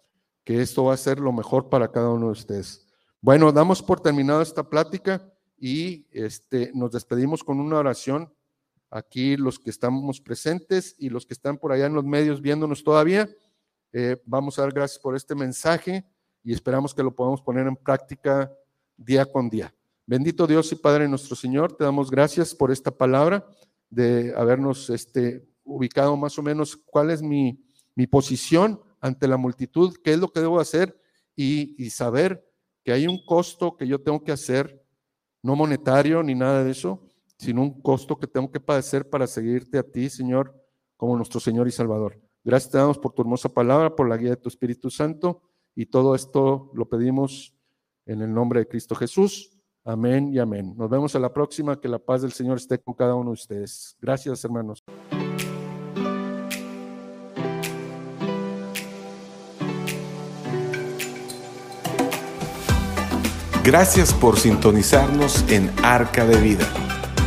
que esto va a ser lo mejor para cada uno de ustedes. Bueno, damos por terminado esta plática y este, nos despedimos con una oración. Aquí los que estamos presentes y los que están por allá en los medios viéndonos todavía, eh, vamos a dar gracias por este mensaje y esperamos que lo podamos poner en práctica día con día. Bendito Dios y Padre nuestro Señor, te damos gracias por esta palabra de habernos este, ubicado más o menos cuál es mi, posición ante la multitud, qué es lo que debo hacer y, saber que hay un costo que yo tengo que hacer, no monetario ni nada de eso, sino un costo que tengo que padecer para seguirte a ti, Señor, como nuestro Señor y Salvador. Gracias te damos por tu hermosa palabra, por la guía de tu Espíritu Santo y todo esto lo pedimos en el nombre de Cristo Jesús. Amén y amén. Nos vemos a la próxima. Que la paz del Señor esté con cada uno de ustedes. Gracias, hermanos. Gracias por sintonizarnos en Arca de Vida.